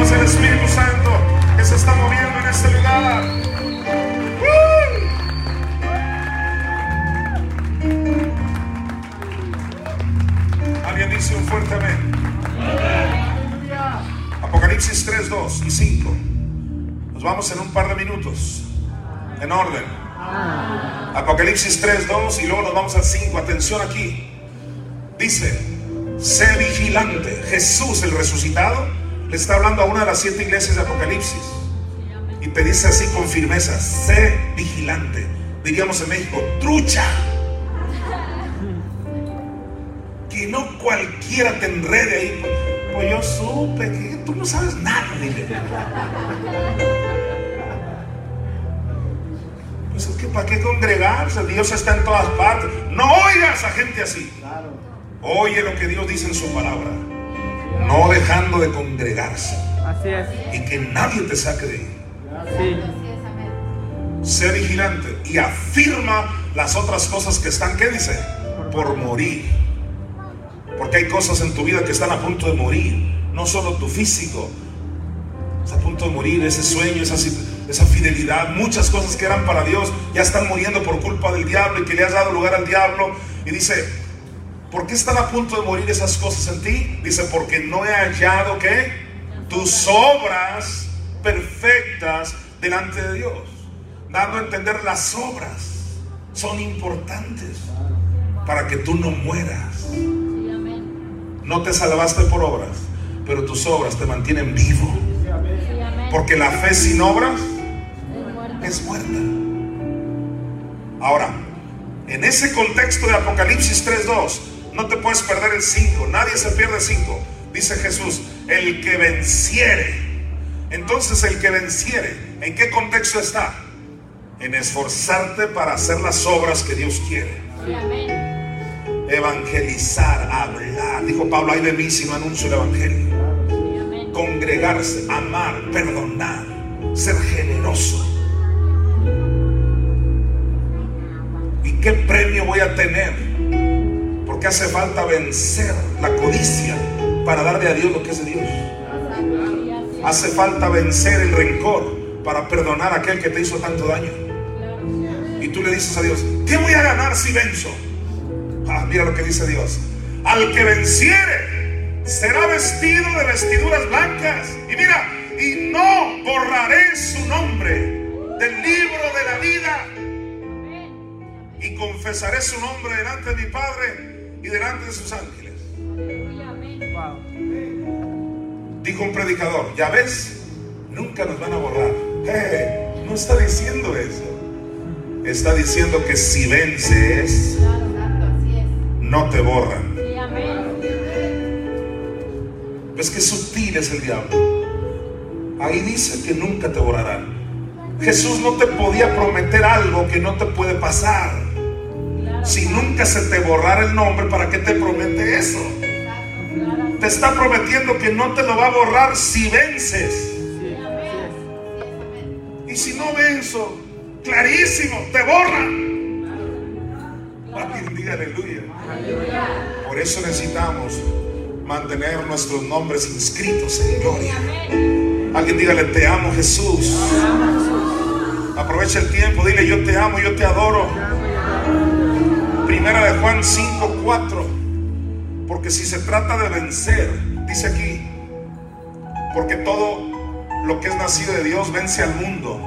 A: Al Espíritu Santo que se está moviendo en este lugar. Alguien dice un fuerte amén. Apocalipsis 3, 2 y 5. Nos vamos en un par de minutos. En orden. Apocalipsis 3, 2 y luego nos vamos al 5. Atención aquí. Dice, sé vigilante. Jesús el resucitado le está hablando a una de las siete iglesias de Apocalipsis. Y te dice así con firmeza, sé vigilante. Diríamos en México, trucha. Que no cualquiera te enrede ahí. Pues yo supe que tú no sabes nada. Dile. Pues es que para qué congregarse, Dios está en todas partes. No oigas a gente así. Oye lo que Dios dice en su palabra. No dejando de congregarse.
D: Así es.
A: Y que nadie te saque de ahí.
D: Sí.
A: Sé vigilante y afirma las otras cosas que están, ¿qué dice? Por morir. Porque hay cosas en tu vida que están a punto de morir. No solo tu físico. Está a punto de morir ese sueño, esa, esa fidelidad. Muchas cosas que eran para Dios ya están muriendo por culpa del diablo y que le has dado lugar al diablo. Y dice, ¿por qué están a punto de morir esas cosas en ti? Dice, porque no he hallado que tus obras perfectas delante de Dios. Dando a entender las obras son importantes para que tú no mueras. No te salvaste por obras, pero tus obras te mantienen vivo. Porque la fe sin obras es muerta. Ahora, en ese contexto de Apocalipsis 3.2, no te puedes perder el 5. Nadie se pierde el 5. Dice Jesús, el que venciere. Entonces el que venciere, ¿en qué contexto está? En esforzarte para hacer las obras que Dios quiere. Evangelizar, hablar. Dijo Pablo, ay de mí si no anuncio el Evangelio. Congregarse, amar, perdonar, ser generoso. ¿Y qué premio voy a tener? Porque hace falta vencer la codicia para darle a Dios lo que es de Dios. Hace falta vencer el rencor para perdonar a aquel que te hizo tanto daño. Y tú le dices a Dios, ¿qué voy a ganar si venzo? Ah, mira lo que dice Dios. Al que venciere será vestido de vestiduras blancas. Y mira, y no borraré su nombre del libro de la vida. Y confesaré su nombre delante de mi Padre y delante de sus ángeles. Dijo un predicador, ya ves, nunca nos van a borrar. Eh, no está diciendo eso. Está diciendo que si vences, no te borran.
C: Sí, amén.
A: Es que sutil es el diablo. Ahí dice que nunca te borrarán. Jesús no te podía prometer algo que no te puede pasar. Si nunca se te borrara el nombre, ¿para qué te promete eso? Te está prometiendo que no te lo va a borrar si vences. Y si no venzo, clarísimo, te borran. Alguien diga aleluya. Por eso necesitamos mantener nuestros nombres inscritos en gloria. Alguien dígale, te amo Jesús. Aprovecha el tiempo, dile, yo te amo, yo te adoro. De Juan 5, 4. Porque si se trata de vencer, dice aquí, porque todo lo que es nacido de Dios vence al mundo.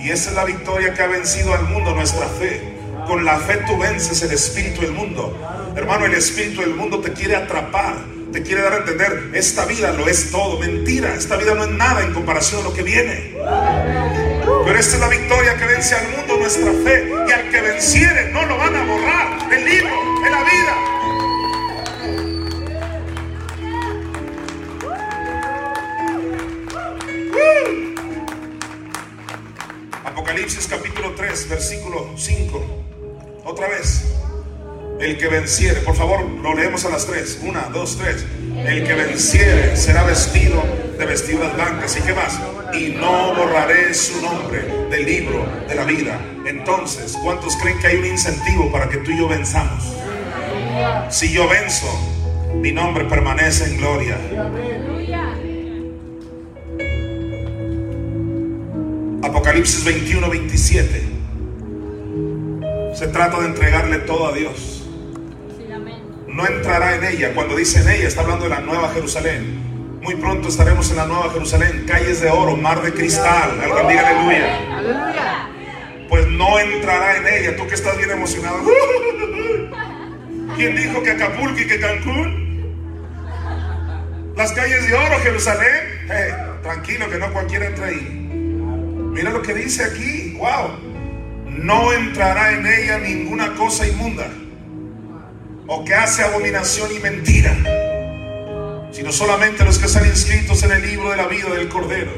A: Y esa es la victoria que ha vencido al mundo, nuestra fe. Con la fe tú vences el espíritu del mundo. Hermano, el espíritu del mundo te quiere atrapar, te quiere dar a entender, esta vida lo es todo. Mentira, esta vida no es nada en comparación a lo que viene. Pero esta es la victoria que vence al mundo, nuestra fe. Y al que venciere no lo van a borrar libro, de la vida. Apocalipsis capítulo 3, versículo 5. Otra vez. El que venciere, por favor, lo leemos a las tres. Una, dos, tres. El que venciere será vestido vestiduras blancas. ¿Y qué más? Y no borraré su nombre del libro de la vida. Entonces, ¿cuántos creen que hay un incentivo para que tú y yo venzamos? Si yo venzo, mi nombre permanece en gloria. Apocalipsis 21, 27. Se trata de entregarle todo a Dios. No entrará en ella. Cuando dice en ella, está hablando de la nueva Jerusalén. Muy pronto estaremos en la nueva Jerusalén, calles de oro, mar de cristal. Alguien diga aleluya.
C: Aleluya.
A: Pues no entrará en ella. Tú que estás bien emocionado. ¿Quién dijo que Acapulco y que Cancún? Las calles de oro, Jerusalén. Eh, tranquilo que no cualquiera entra ahí. Mira lo que dice aquí. Wow. No entrará en ella ninguna cosa inmunda o que hace abominación y mentira, sino solamente los que están inscritos en el libro de la vida del Cordero.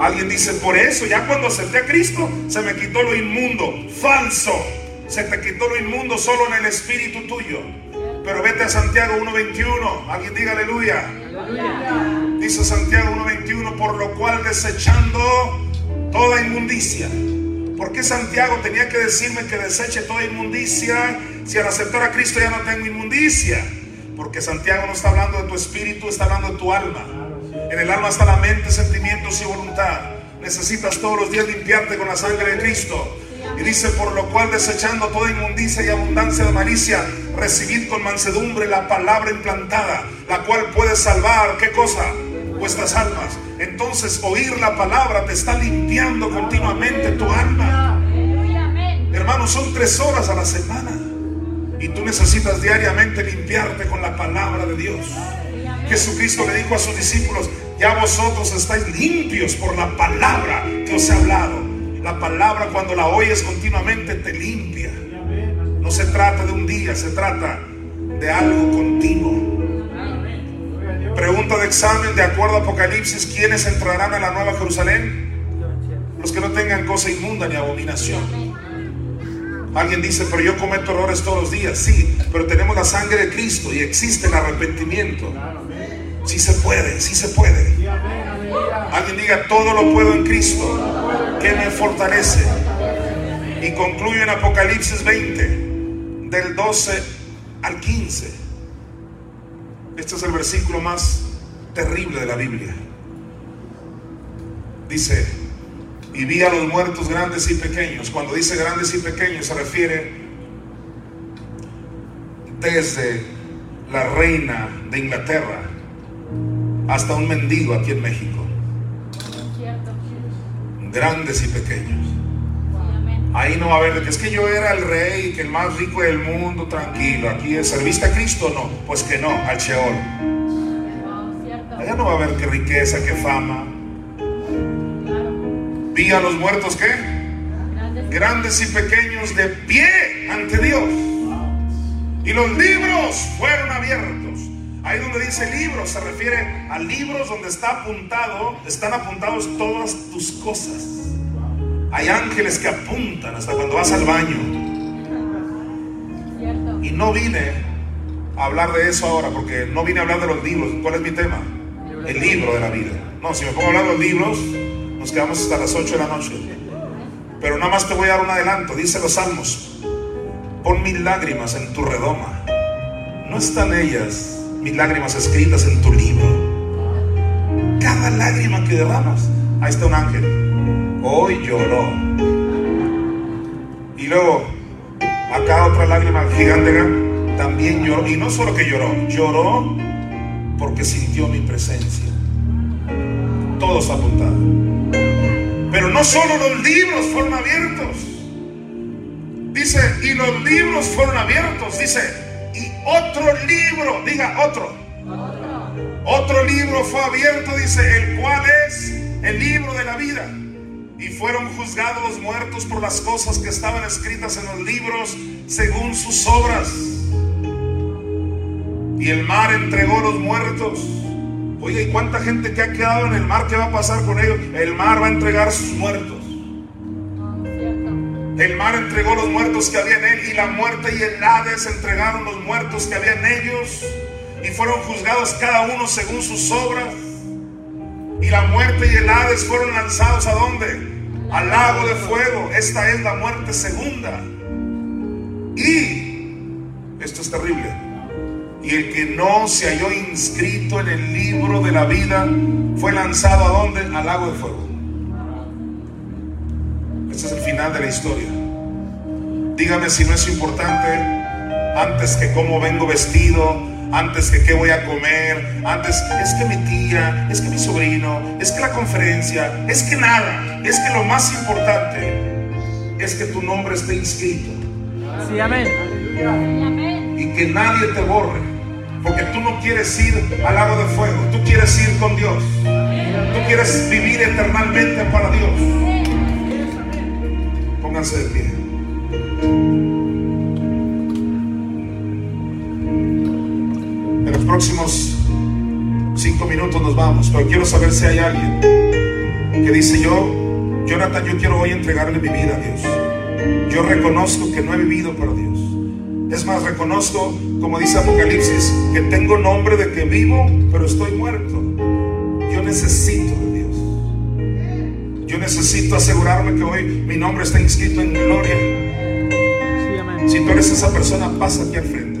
A: Alguien dice, por eso ya cuando acepté a Cristo se me quitó lo inmundo. Falso. Se te quitó lo inmundo solo en el espíritu tuyo. Pero vete a Santiago 1.21. Alguien diga aleluya. Dice Santiago 1.21, por lo cual desechando toda inmundicia. ¿Por qué Santiago tenía que decirme que deseche toda inmundicia si al aceptar a Cristo ya no tengo inmundicia? Porque Santiago no está hablando de tu espíritu, está hablando de tu alma. En el alma está la mente, sentimientos y voluntad. Necesitas todos los días limpiarte con la sangre de Cristo. Y dice, por lo cual desechando toda inmundicia y abundancia de malicia, recibid con mansedumbre la palabra implantada, la cual puede salvar, ¿qué cosa? Vuestras almas. Entonces oír la palabra te está limpiando continuamente tu alma. Hermanos, son tres horas a la semana. Y tú necesitas diariamente limpiarte con la palabra de Dios. Jesucristo le dijo a sus discípulos, ya vosotros estáis limpios por la palabra que os he hablado. La palabra cuando la oyes continuamente te limpia. No se trata de un día, se trata de algo continuo. Pregunta de examen, de acuerdo a Apocalipsis, ¿quiénes entrarán a la nueva Jerusalén? Los que no tengan cosa inmunda ni abominación. Alguien dice, pero yo cometo errores todos los días. Sí, pero tenemos la sangre de Cristo y existe el arrepentimiento. Sí se puede, sí se puede. Alguien diga, todo lo puedo en Cristo, que me fortalece. Y concluyo en Apocalipsis 20, del 12 al 15. Este es el versículo más terrible de la Biblia. Dice, y vi a los muertos grandes y pequeños. Cuando dice grandes y pequeños se refiere desde la reina de Inglaterra hasta un mendigo aquí en México. Grandes y pequeños. Ahí no va a haber de que es que yo era el rey, que el más rico del mundo, tranquilo. Aquí es, ¿serviste a Cristo o no? Pues que no, al Sheol. Allá no va a haber que riqueza, que fama. Vi a los muertos, ¿qué?
C: Grandes.
A: Y pequeños de pie ante Dios. Y los libros fueron abiertos. Ahí donde dice libros se refiere a libros donde está apuntado, están apuntados todas tus cosas. Hay ángeles que apuntan hasta cuando vas al baño. Y no vine a hablar de eso ahora, porque no vine a hablar de los libros. ¿Cuál es mi tema? El libro de la vida. No, si me pongo a hablar de los libros, nos quedamos hasta las 8 de la noche. Pero nada más te voy a dar un adelanto. Dice los salmos, pon mis lágrimas en tu redoma. No están ellas, mis lágrimas escritas en tu libro. Cada lágrima que derramas, ahí está un ángel. Hoy lloró. Y luego, acá otra lágrima gigante también lloró. Y no solo que lloró, lloró porque sintió mi presencia. Todos apuntados. Pero no solo los libros fueron abiertos. Dice, y los libros fueron abiertos. Dice, y otro libro, diga otro. Otro libro fue abierto, dice, el cual es el libro de la vida. Y fueron juzgados los muertos por las cosas que estaban escritas en los libros según sus obras. Y el mar entregó los muertos. Oye, ¿y cuánta gente que ha quedado en el mar? ¿Qué va a pasar con ellos? El mar va a entregar sus muertos. El mar entregó los muertos que había en él y la muerte y el Hades entregaron los muertos que había en ellos y fueron juzgados cada uno según sus obras. Y la muerte y el Hades fueron lanzados a dónde? Al lago de fuego. Esta es la muerte segunda. Y esto es terrible. Y el que no se halló inscrito en el libro de la vida fue lanzado a dónde? Al lago de fuego. Este es el final de la historia. Dígame si no es importante antes que cómo vengo vestido, antes que qué voy a comer, antes es que mi tía, es que mi sobrino, es que la conferencia, es que nada, es que lo más importante es que tu nombre esté inscrito
D: Sí, amén.
C: Sí, amén.
A: y que nadie te borre, porque tú no quieres ir al lago de fuego, tú quieres ir con Dios, tú quieres vivir eternamente para Dios. Pónganse de pie. En los próximos cinco minutos nos vamos, pero quiero saber si hay alguien que dice yo, Jonathan, yo quiero hoy entregarle mi vida a Dios. Yo reconozco que no he vivido para Dios. Es más, reconozco, como dice Apocalipsis, que tengo nombre de que vivo, pero estoy muerto. Yo necesito de Dios. Yo necesito asegurarme que hoy mi nombre está inscrito en gloria. Si tú eres esa persona, pasa aquí al frente.